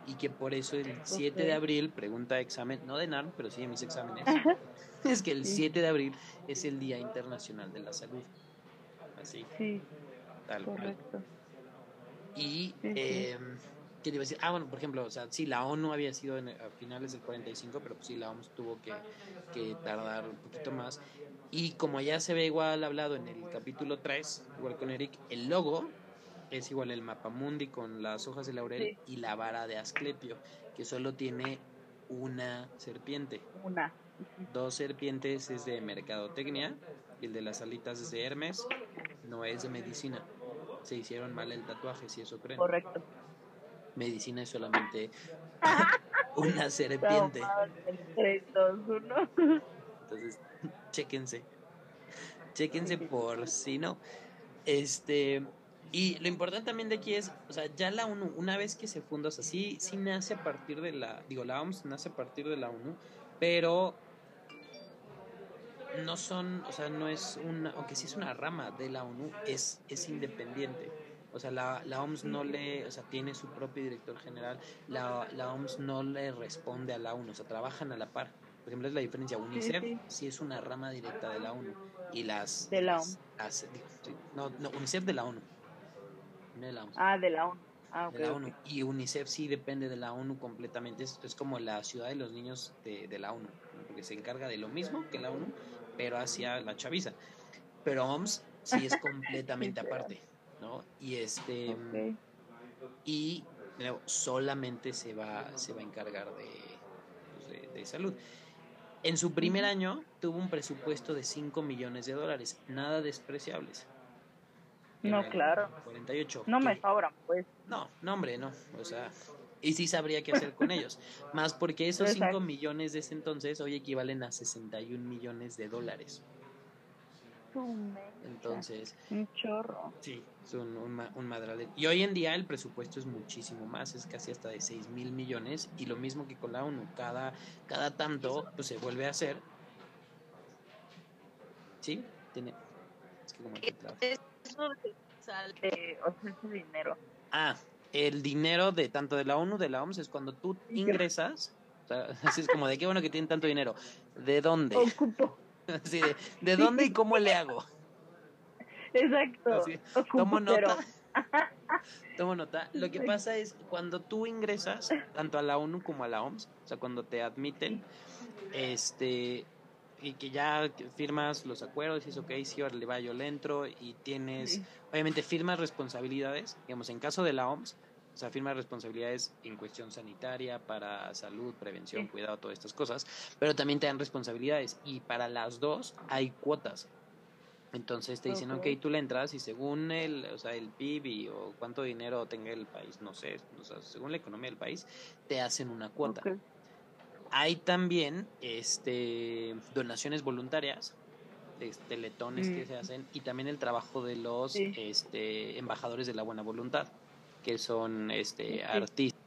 Y que por eso el 7 de abril, pregunta examen, no de NARM, pero sí de mis exámenes, es que el 7 de abril es el Día Internacional de la Salud. Así. Sí. Tal correcto. Y, eh, ¿qué te iba a decir? Ah, bueno, por ejemplo, o sea, sí, la ONU había sido en, a finales del 45, pero pues sí, la OMS tuvo que, que tardar un poquito más. Y como ya se ve igual hablado en el capítulo 3, igual con Eric, el logo es igual el mapamundi con las hojas de laurel y la vara de Asclepio, que solo tiene una serpiente. Una dos serpientes es de mercadotecnia y el de las alitas es de Hermes, no es de medicina. Se hicieron mal el tatuaje, si eso creen. Correcto. Medicina es solamente una serpiente. Entonces, chéquense. Chéquense por si no. Este, y lo importante también de aquí es, o sea, ya la ONU, una vez que se funda, o sea, sí, sí nace a partir de la, digo, la OMS nace a partir de la ONU, pero no son, o sea, no es una, aunque sí es una rama de la ONU, es, es independiente. O sea, la, la OMS no le, o sea, tiene su propio director general, la, la OMS no le responde a la ONU, o sea, trabajan a la par. Por ejemplo, es la diferencia. UNICEF sí, es una rama directa de la ONU. Y las. De la ONU. no, no, UNICEF de la ONU. De la ONU. Ah, de la ONU. Ah, de la ONU. Y UNICEF sí depende de la ONU completamente. Es, es como la ciudad de los niños de, de la ONU. Porque se encarga de lo mismo que la ONU, pero hacia la chaviza. Pero OMS sí es completamente aparte, ¿no? Y este y solamente se va se va a encargar pues, de, salud. En su primer año tuvo un presupuesto de 5 millones de dólares, nada despreciables. No, claro. 48. No me sobran, pues. No, no, hombre, no. O sea, y sí sabría qué hacer con ellos. Más porque esos 5 millones de ese entonces hoy equivalen a 61 millones de dólares. Entonces. Un chorro. Sí, es un, un, Y hoy en día el presupuesto es muchísimo más, es casi hasta de 6 mil millones. Y lo mismo que con la ONU, cada, cada tanto pues, se vuelve a hacer. ¿Sí? Tiene. Es que como que sale, o sea, ese dinero. Ah, el dinero de tanto de la ONU, de la OMS, es cuando tú ingresas. O sea, así es como de qué bueno que tienen tanto dinero. ¿De dónde? Ocupo. de, dónde y cómo le hago? Exacto. tomo nota. Tomo nota. Lo que pasa es cuando tú ingresas tanto a la ONU como a la OMS, o sea, cuando te admiten, este, y que ya firmas los acuerdos y es ok, sí, ahora le va, yo le entro y tienes, obviamente firmas responsabilidades, digamos, en caso de la OMS, o sea, firma responsabilidades en cuestión sanitaria, para salud, prevención, cuidado, todas estas cosas, pero también te dan responsabilidades y para las dos hay cuotas. Entonces te dicen, ok, tú le entras y según el, o sea, el PIB o cuánto dinero tenga el país, no sé, o sea, según la economía del país, te hacen una cuota. Hay también este, donaciones voluntarias, este, letones que se hacen y también el trabajo de los este, embajadores de la buena voluntad que son este, artistas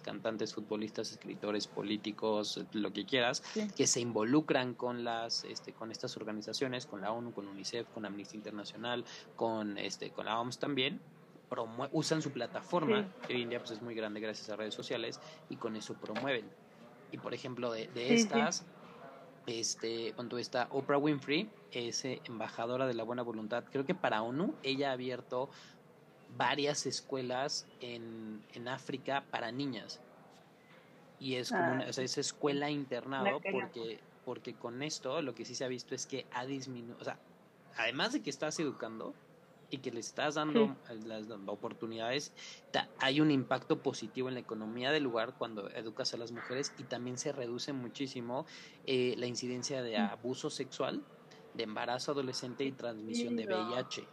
cantantes, futbolistas, escritores, políticos, lo que quieras, que se involucran con las, este, con estas organizaciones, con la ONU, con UNICEF, con Amnistía Internacional, con este, con la OMS también, usan su plataforma, que hoy en día pues, es muy grande gracias a redes sociales, y con eso promueven. Y por ejemplo, de, de estas, este, cuando está Oprah Winfrey, es eh, embajadora de la buena voluntad, creo que para ONU, ella ha abierto varias escuelas en, en África para niñas. Y es como una, o sea, es escuela internado porque, porque con esto lo que sí se ha visto es que ha disminuido, o sea, además de que estás educando y que le estás dando las oportunidades, hay un impacto positivo en la economía del lugar cuando educas a las mujeres y también se reduce muchísimo eh, la incidencia de abuso sexual, de embarazo adolescente y transmisión de VIH.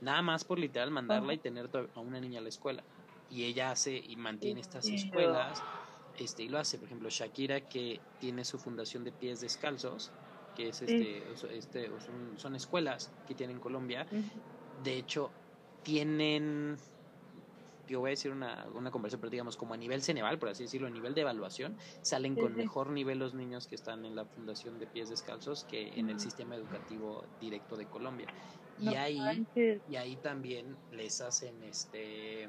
Nada más por literal mandarla y tener a una niña a la escuela. Y ella hace y mantiene estas escuelas. Este, y lo hace, por ejemplo, Shakira, que tiene su fundación de pies descalzos, que es este, este son, escuelas que tiene en Colombia. De hecho, tienen, yo voy a decir una, una conversación, pero digamos, como a nivel Ceneval, por así decirlo, a nivel de evaluación, salen con mejor nivel los niños que están en la fundación de pies descalzos que en el sistema educativo directo de Colombia. Y ahí y ahí también les hacen este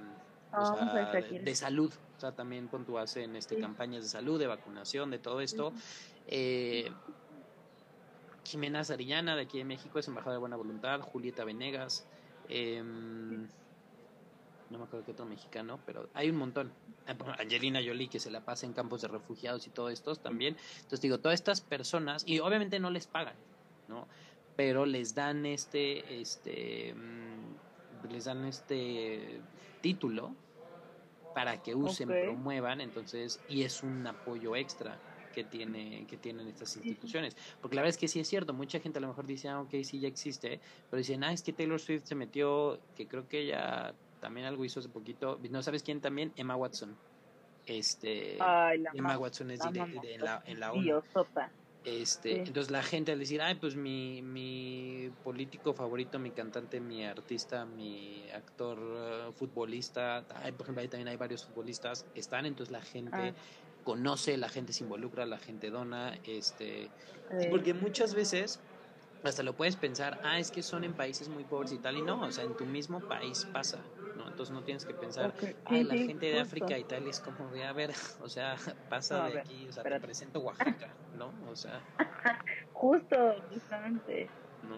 de salud o sea también cuando hacen este campañas de salud de vacunación de todo esto. Eh, Jimena Sarillana de aquí de México es embajadora de buena voluntad Julieta Venegas em, no me acuerdo qué otro mexicano, pero hay un montón. Ah, Angelina Jolie que se la pasa en campos de refugiados y todo esto también. Entonces digo, todas estas personas, y obviamente no les pagan, ¿no? pero les dan este, este, mm, les dan este título para que usen, promuevan, entonces, y es un apoyo extra que tiene que tienen estas instituciones. Porque la verdad es que sí es cierto mucha gente a lo mejor dice ah ok sí ya existe pero dicen ah es que Taylor Swift se metió que creo que ella también algo hizo hace poquito. No sabes quién también Emma Watson. Este Emma Watson es de, la, en la ONU este, Entonces la gente al decir, ay, pues mi, mi político favorito, mi cantante, mi artista, mi actor uh, futbolista, por ejemplo, ahí también hay varios futbolistas, están, entonces la gente ah. Conoce, la gente se involucra, la gente dona, este, porque muchas veces hasta lo puedes pensar, ah, es que son en países muy pobres y tal, y no, o sea, en tu mismo país pasa, ¿no? Entonces no tienes que pensar, ah, la gente de África y tal, es como de, a ver, o sea, pasa de aquí, o sea, te presento Oaxaca, ¿no? O sea. Justo, justamente.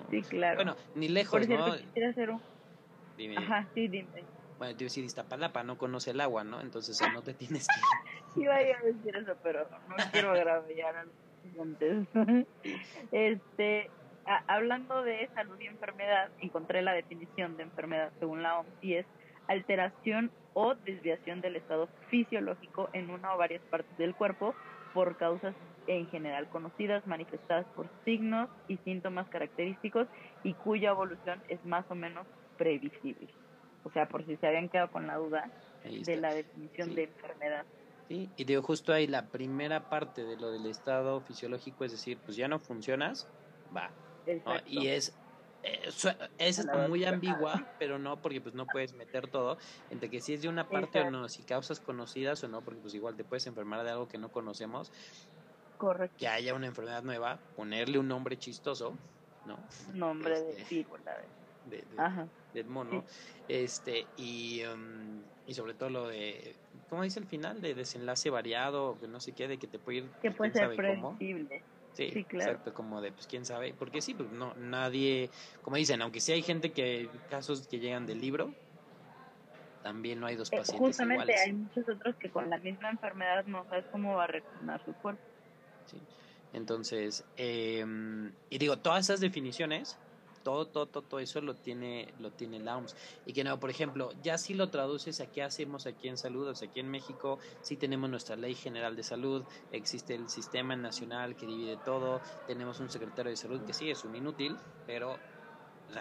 Sí, claro. Bueno, ni lejos, ¿no? quisiera hacer un... Dime. Ajá, sí, dime. Bueno, te iba a decir Iztapalapa, no conoce el agua, ¿no? Entonces no te tienes que... Iba a decir eso, pero no quiero agraviar a los Este, hablando de salud y enfermedad, encontré la definición de enfermedad según la OMS y es alteración o desviación del estado fisiológico en una o varias partes del cuerpo por causas en general conocidas, manifestadas por signos y síntomas característicos y cuya evolución es más o menos previsible. O sea, por si se habían quedado con la duda de la definición de enfermedad. Sí, y digo, justo ahí la primera parte de lo del estado fisiológico, es decir, pues ya no funcionas, va. Y es eh, es muy ambigua, pero no porque pues no puedes meter todo entre que si es de una parte o no, si causas conocidas o no, porque pues igual te puedes enfermar de algo que no conocemos. Correcto. Que haya una enfermedad nueva, ponerle un nombre chistoso, ¿no? Nombre de este, De, del mono. Este, y, um, y sobre todo lo de, ¿cómo dice el final? De desenlace variado, que no sé qué, de que te puede ir. Que puede ser predecible. Sí, claro. exacto, como de, pues quién sabe, porque sí, pues no, nadie, como dicen, aunque sí hay gente que, casos que llegan del libro, también no hay dos eh, pacientes Justamente hay muchos otros que con la misma enfermedad no sabes cómo va a reaccionar su cuerpo. Sí, entonces, eh, y digo, todas esas definiciones todo, todo, todo, eso lo tiene, lo tiene la OMS. Y que no, por ejemplo, ya si lo traduces a qué hacemos aquí en salud, o sea, aquí en México sí tenemos nuestra ley general de salud, existe el sistema nacional que divide todo, tenemos un secretario de salud que sí es un inútil, pero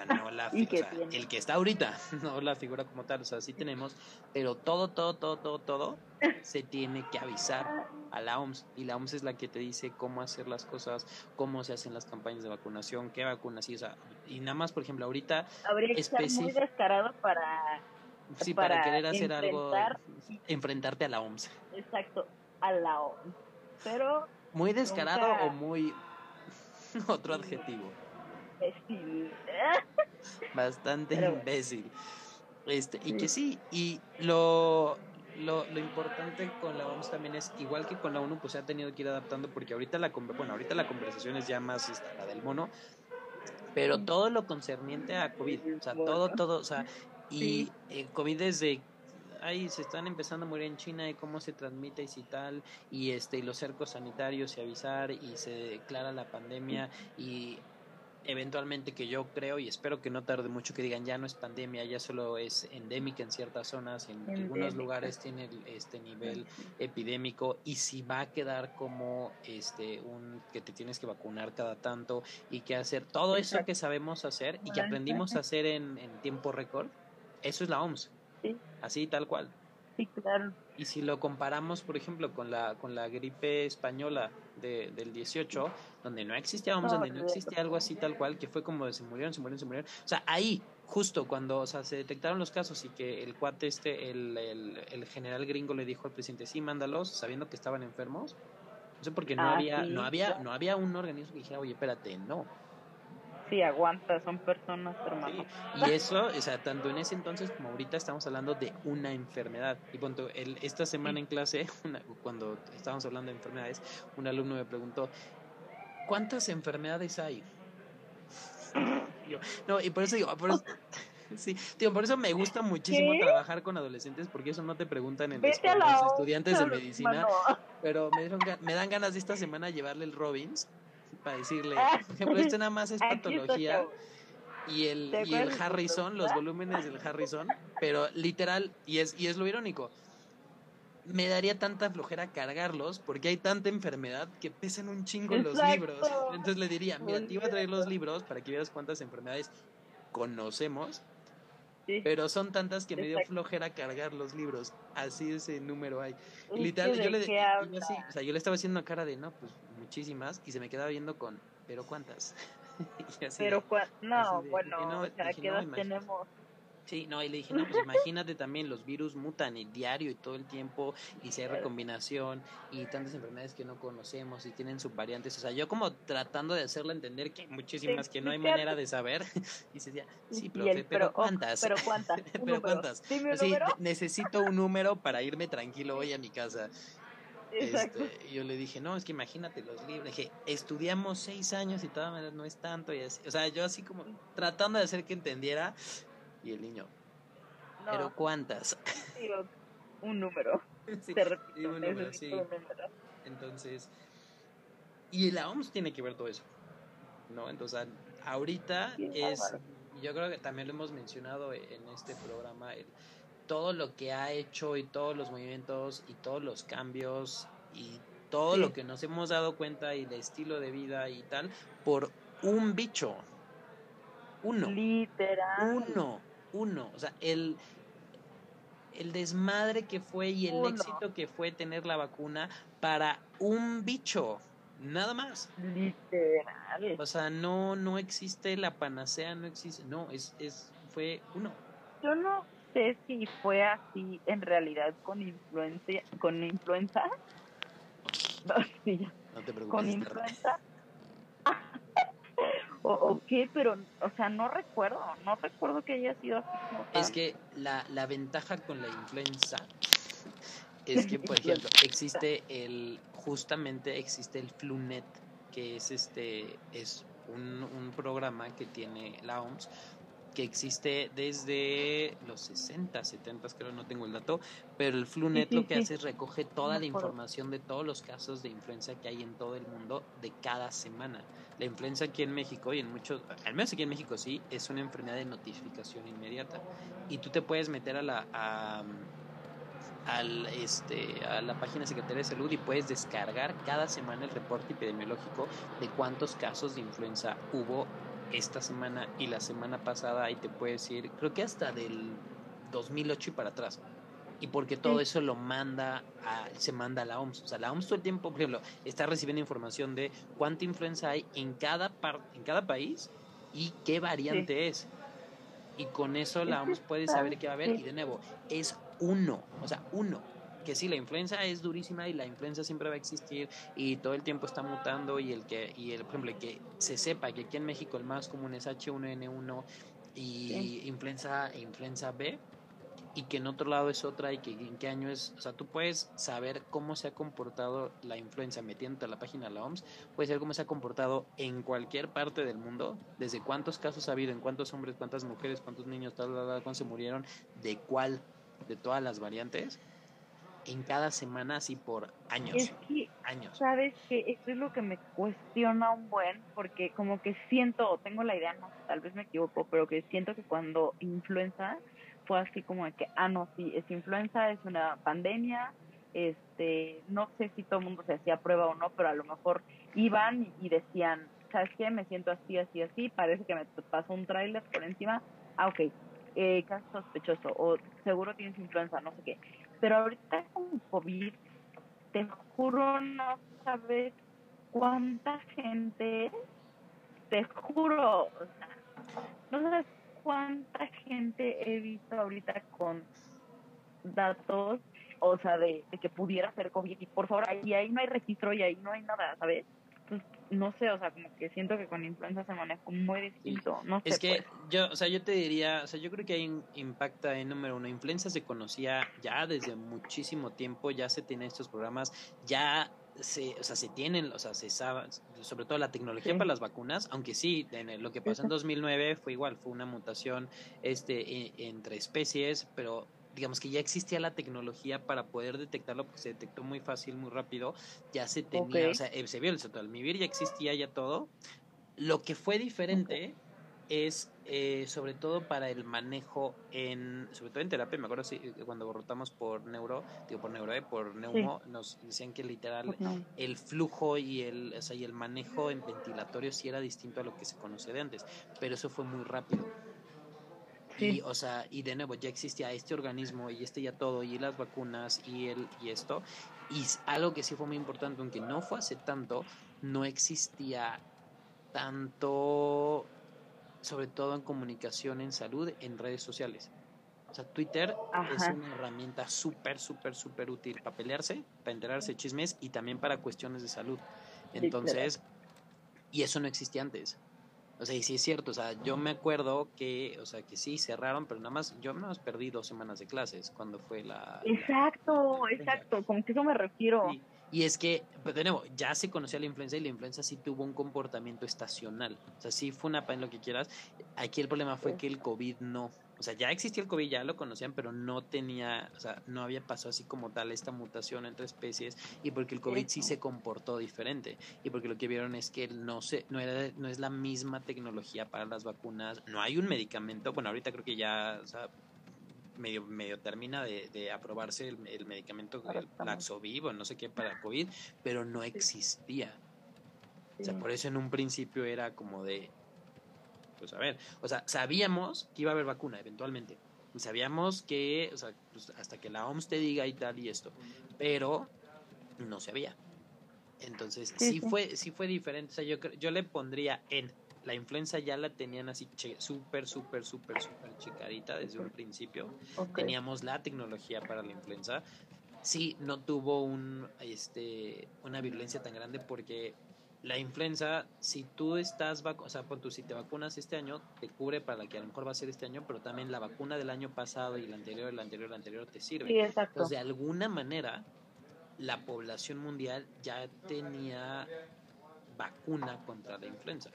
no la el que está ahorita, no la figura como tal, o sea, sí tenemos, pero todo, todo, todo, todo, todo se tiene que avisar a la OMS y la OMS es la que te dice cómo hacer las cosas, cómo se hacen las campañas de vacunación, qué vacunas y, o sea, y nada más, por ejemplo, ahorita habría que estar muy descarado para sí, para, querer hacer algo, enfrentarte a la OMS. Exacto, a la OMS. Pero muy descarado o muy otro adjetivo. Bastante imbécil. Este, y que sí, y lo, lo, lo, importante con la OMS también es, igual que con la ONU, pues se ha tenido que ir adaptando porque ahorita la, bueno, ahorita la conversación es ya más esta, la del mono, pero todo lo concerniente a COVID, o sea, todo, todo, o sea, y eh, COVID desde ahí se están empezando a morir en China y cómo se transmite y si tal y este y los cercos sanitarios y avisar y se declara la pandemia y eventualmente que yo creo y espero que no tarde mucho que digan ya no es pandemia, ya solo es endémica en ciertas zonas, en algunos lugares tiene este nivel epidémico y si va a quedar como este un que te tienes que vacunar cada tanto y que hacer todo eso que sabemos hacer y que aprendimos a hacer en, en tiempo récord, eso es la OMS. Así tal cual. Sí, claro. Y si lo comparamos, por ejemplo, con la, con la gripe española de, del 18, donde no existía, vamos, donde no existía algo así tal cual, que fue como de se murieron, se murieron, se murieron. O sea, ahí, justo cuando o sea, se detectaron los casos y que el cuate este, el, el, el general gringo le dijo al presidente, sí, mándalos, sabiendo que estaban enfermos. No sé, porque no, ah, había, no, había, no había un organismo que dijera, oye, espérate, no Sí, aguanta, son personas, hermano. Y eso, o sea, tanto en ese entonces como ahorita estamos hablando de una enfermedad. Y cuando el, esta semana en clase, cuando estábamos hablando de enfermedades, un alumno me preguntó, ¿cuántas enfermedades hay? no, y por eso digo, por eso, sí, tío, por eso me gusta muchísimo trabajar con adolescentes, porque eso no te preguntan en los estudiantes de medicina, pero me, me dan ganas de esta semana llevarle el Robbins para decirle, por ejemplo, este nada más es patología y el, y el Harrison, los volúmenes del Harrison, pero literal, y es, y es lo irónico, me daría tanta flojera cargarlos porque hay tanta enfermedad que pesan un chingo los libros. Entonces le diría, mira, te iba a traer los libros para que vieras cuántas enfermedades conocemos, pero son tantas que me dio flojera cargar los libros. Así ese número hay. literal, yo le, yo, o sea, yo le estaba haciendo una cara de, no, pues muchísimas y se me quedaba viendo con, pero ¿cuántas? pero no, bueno, o sea, ¿qué tenemos? Sí, no, y le dije, no, pues imagínate también, los virus mutan y diario y todo el tiempo, y si hay recombinación, y tantas enfermedades que no conocemos, y tienen subvariantes. O sea, yo como tratando de hacerle entender que hay muchísimas que no hay manera de saber, y se decía, sí, profe, pero, ¿cuántas? Pero ¿cuántas? pero ¿cuántas? Sí, necesito un número para irme tranquilo hoy a mi casa. Este, yo le dije, no, es que imagínate los libros. dije, estudiamos seis años y todavía no es tanto. Y o sea, yo así como tratando de hacer que entendiera. Y el niño, ¿pero cuántas? un número. Sí, Te repito, un número, sí. Entonces, y la OMS tiene que ver todo eso. ¿No? Entonces, ahorita es. Yo creo que también lo hemos mencionado en este programa. El, todo lo que ha hecho y todos los movimientos y todos los cambios y todo lo que nos hemos dado cuenta y el estilo de vida y tal por un bicho. Uno. Literal. Uno. uno. O sea, el, el desmadre que fue y el éxito que fue tener la vacuna para un bicho. Nada más. Literal. O sea, no, no existe la panacea, no existe. No, es, es, fue uno. Yo no sé si fue así en realidad con influencia, con influenza. No, sí, no te preocupes. Con influenza. o, qué, pero, o sea, no recuerdo, no recuerdo que haya sido así Es que la, la ventaja con la influenza es que, por ejemplo, existe el, justamente existe el FluNet, que es este, es un, un programa que tiene la OMS que existe desde los 60, 70, creo, no tengo el dato, pero el FluNet lo que hace es recoge toda la información de todos los casos de influenza que hay en todo el mundo de cada semana. La influenza aquí en México y en muchos, al menos aquí en México sí, es una enfermedad de notificación inmediata. Y tú te puedes meter a la, a, al, este, a la página Secretaría de Salud y puedes descargar cada semana el reporte epidemiológico de cuántos casos de influenza hubo esta semana y la semana pasada. Ahí te puedes ir, creo que hasta del 2008 y para atrás y porque todo eso lo manda a, se manda a la OMS. O sea, la OMS todo el tiempo, por ejemplo, está recibiendo información de cuánta influenza hay en cada, par, en cada país y qué variante es. Y con eso la OMS puede saber qué va a haber. Y de nuevo, es uno, o sea, uno. Que sí, la influenza es durísima y la influenza siempre va a existir y todo el tiempo está mutando y el que, y el, por ejemplo, que se sepa que aquí en México el más común es H1N1 y influenza, influenza B, y que en otro lado es otra y que en qué año es, o sea, tú puedes saber cómo se ha comportado la influenza metiéndote a la página de la OMS, puedes saber cómo se ha comportado en cualquier parte del mundo, desde cuántos casos ha habido, en cuántos hombres, cuántas mujeres, cuántos niños, tal, tal, tal, cuántos se murieron, de cuál, de todas las variantes, en cada semana así por años. Es que, años. sabes que esto es lo que me cuestiona un buen, porque como que siento, tengo la idea, no, tal vez me equivoco, pero que siento que cuando influenza fue así como de que, ah, no, sí, es influenza, es una pandemia, este, no sé si todo el mundo se hacía prueba o no, pero a lo mejor iban y, decían, ¿sabes qué? Me siento así, así, así, parece que me pasó un tráiler por encima, ah, ok, eh, caso sospechoso, o seguro tienes influenza, no sé qué. Pero ahorita con COVID, te juro, no sabes cuánta gente, te juro, o sea, no sabes cuánta gente he visto ahorita con datos, o sea, de, que pudiera ser COVID. Y por favor, ahí, ahí no hay registro y ahí no hay nada, ¿sabes? Pues, no sé, o sea, como que siento que con influenza se maneja muy distinto. No sé, es que pues. yo, o sea, yo te diría, o sea, yo creo que hay impacta en número uno. Influenza se conocía ya desde muchísimo tiempo, ya se tienen estos programas, ya se, o sea, se tienen, o sea, se sabe, sobre todo la tecnología para las vacunas, aunque sí, en lo que pasó en 2009 fue igual, fue una mutación este e, entre especies, pero digamos que ya existía la tecnología para poder detectarlo porque se detectó muy fácil, muy rápido, ya se tenía, o sea, eh, se vio el total, mi vir ya existía ya todo. Lo que fue diferente es eh, sobre todo para el manejo en, sobre todo en terapia, me acuerdo si, eh, cuando rotamos por neuro, digo por neuro, eh, por neumo, nos decían que literal el flujo y el, o sea, y el manejo en ventilatorio sí era distinto a lo que se conoce de antes, pero eso fue muy rápido. Y, o sea, y de nuevo ya existía este organismo y este ya todo, y las vacunas y el, y esto, y algo que sí fue muy importante, aunque no fue hace tanto, no existía tanto sobre todo en comunicación en salud en redes sociales. O sea, Twitter es una herramienta súper, súper, súper útil para pelearse, para enterarse de chismes y también para cuestiones de salud. Entonces, y eso no existía antes. O sea, y sí es cierto, o sea, yo me acuerdo que, o sea, que sí cerraron, pero nada más, yo nada más perdí dos semanas de clases cuando fue la... Exacto, exacto, como que eso me refiero. Y es que, pues de nuevo, ya se conocía la influenza y la influenza sí tuvo un comportamiento estacional. O sea, sí fue una en lo que quieras. Aquí el problema fue que el COVID no. O sea, ya existía el COVID, ya lo conocían, pero no tenía, o sea, no había pasado así como tal esta mutación entre especies y porque el COVID sí se comportó diferente y porque lo que vieron es que no se, no era, no es la misma tecnología para las vacunas, no hay un medicamento, bueno, ahorita creo que ya, o sea, medio, medio termina de, aprobarse el, medicamento, el Laxoviv no sé qué para COVID, pero no existía. O sea, por eso en un principio era como de, pues a ver, o sea, sabíamos que iba a haber vacuna eventualmente. Sabíamos que, o sea, pues, hasta que la OMS te diga y tal y esto, pero no se había. Entonces, sí, fue sí fue diferente. O sea, yo, yo le pondría en la influenza ya la tenían así súper, súper, súper, súper chicadita desde un principio. Teníamos la tecnología para la influenza. Sí, no tuvo un, este, una virulencia tan grande porque la influenza, si tú estás, o sea, tú, si te vacunas este año, te cubre para la que a lo mejor va a ser este año, pero también la vacuna del año pasado y la anterior, el anterior, el anterior te sirve. Sí, exacto. Entonces, de alguna manera, la población mundial ya tenía vacuna contra la influenza.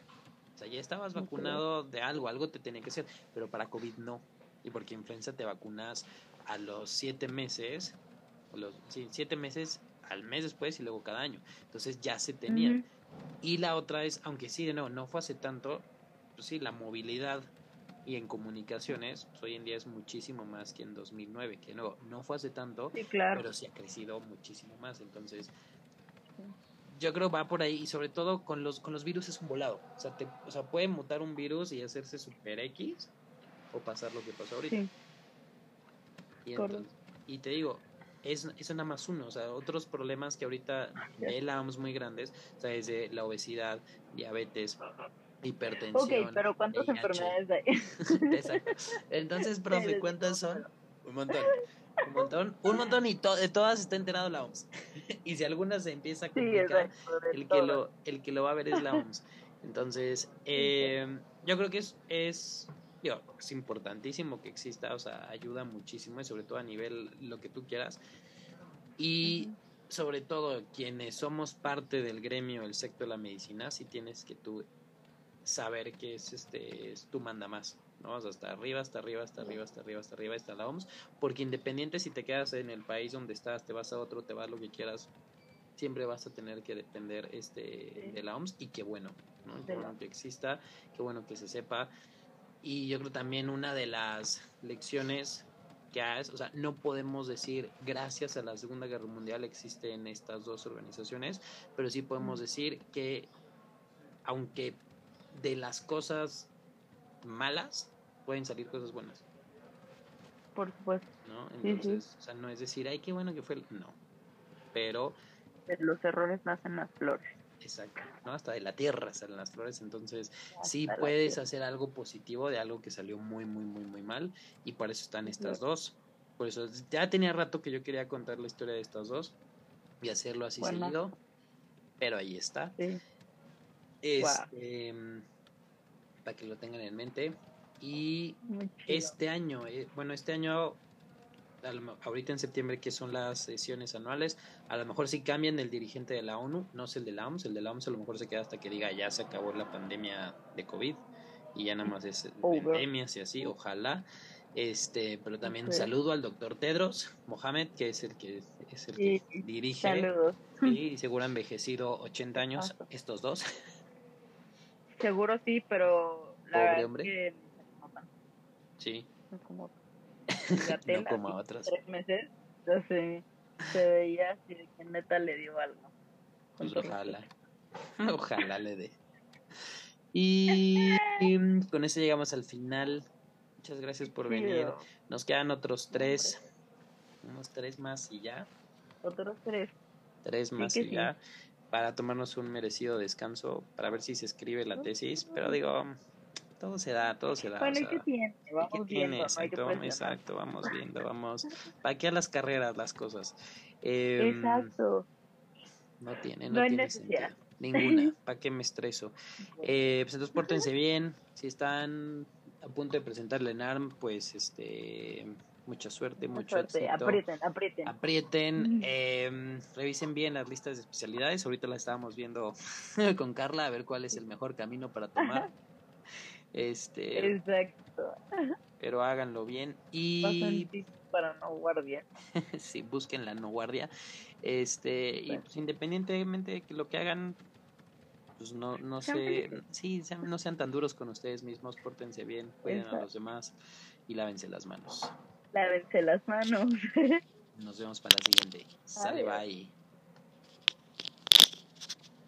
O sea, ya estabas vacunado de algo, algo te tenía que hacer, pero para COVID no. Y porque influenza te vacunas a los siete meses, los sí, siete meses al mes después y luego cada año. Entonces ya se tenía. Y la otra es, aunque sí, no, no fue hace tanto, pues sí, la movilidad y en comunicaciones, pues hoy en día es muchísimo más que en 2009, que no, no fue hace tanto, pero sí ha crecido muchísimo más. Entonces, yo creo va por ahí y sobre todo con los con los virus es un volado. O sea, te, o sea puede mutar un virus y hacerse super X o pasar lo que pasó ahorita. Y, y te digo, es, es nada más uno. O sea, otros problemas que ahorita velamos muy grandes, o sea, desde la obesidad, diabetes, hipertensión. Ok, pero ¿cuántas enfermedades hay? Exacto. Entonces, profe, ¿cuántas son? Un montón. Un montón, un montón y de todas está enterado la OMS. y si alguna se empieza a complicar, el, que lo, el que lo va a ver es la OMS. Entonces, eh, yo creo que es, es, es importantísimo que exista, o sea, ayuda muchísimo y sobre todo a nivel lo que tú quieras. Y sobre todo quienes somos parte del gremio, el sector de la medicina, si tienes que tú saber que es este es tu manda más. ¿No? hasta arriba, hasta arriba, hasta arriba, hasta arriba, hasta arriba, hasta la OMS, porque independiente si te quedas en el país donde estás, te vas a otro, te vas lo que quieras, siempre vas a tener que depender este de la OMS y qué bueno, ¿no? Qué bueno que exista, qué bueno que se sepa. Y yo creo también una de las lecciones que es, o sea, no podemos decir gracias a la Segunda Guerra Mundial existen estas dos organizaciones, pero sí podemos decir que aunque de las cosas malas pueden salir cosas buenas. Por supuesto. ¿No? Entonces, o sea, no es decir, ay, qué bueno que fue. No. Pero. los errores nacen las flores. Exacto, ¿no? Hasta de la tierra salen las flores, entonces sí puedes hacer algo positivo de algo que salió muy, muy, muy, muy mal y por eso están estas dos. Por eso ya tenía rato que yo quería contar la historia de estas dos y hacerlo así seguido, pero ahí está. Sí. Este, para que lo tengan en mente. Y este año, eh, bueno, este año, ahorita en septiembre, que son las sesiones anuales, a lo mejor si cambian el dirigente de la ONU, no es el de la OMS, el de la OMS a lo mejor se queda hasta que diga ya se acabó la pandemia de COVID y ya nada más es pandemias y así, ojalá. Este, pero también saludo al doctor Tedros Mohamed, que es el que es el que dirige saludos. y seguro ha envejecido 80 años estos dos. Seguro sí, pero la Pobre hombre. Que Sí. No como, no como a otros. Tres meses, entonces se veía así de que neta le dio algo. Pues ojalá. Ojalá le dé. Y, con eso llegamos al final. Muchas gracias por venir. Nos quedan otros tres. Unos tres más y ya. Otros tres. Tres más y ya para tomarnos un merecido descanso, para ver si se escribe la tesis, pero digo, todo se da, todo se da. Bueno, ¿y qué tiene? Vamos viendo, exacto, exacto, vamos viendo, vamos. ¿Para qué a las carreras las cosas? Eh, exacto. No tiene, no, tiene sentido. Ninguna. ¿Para qué me estreso? Eh, pues entonces pórtense bien. Si están a punto de presentar el ENARM, pues este mucha suerte, mucho éxito. Aprieten, aprieten. Aprieten, eh, revisen bien las listas de especialidades. Ahorita las estábamos viendo con Carla a ver cuál es el mejor camino para tomar. Este, Exacto. Pero háganlo bien y para no guardia. sí, busquen la no guardia. Este, y pues independientemente de que lo que hagan pues no no se sí, no sean tan duros con ustedes mismos, pórtense bien, cuiden a los demás y lávense las manos lávense las manos. Nos vemos para la siguiente. Sale, bye.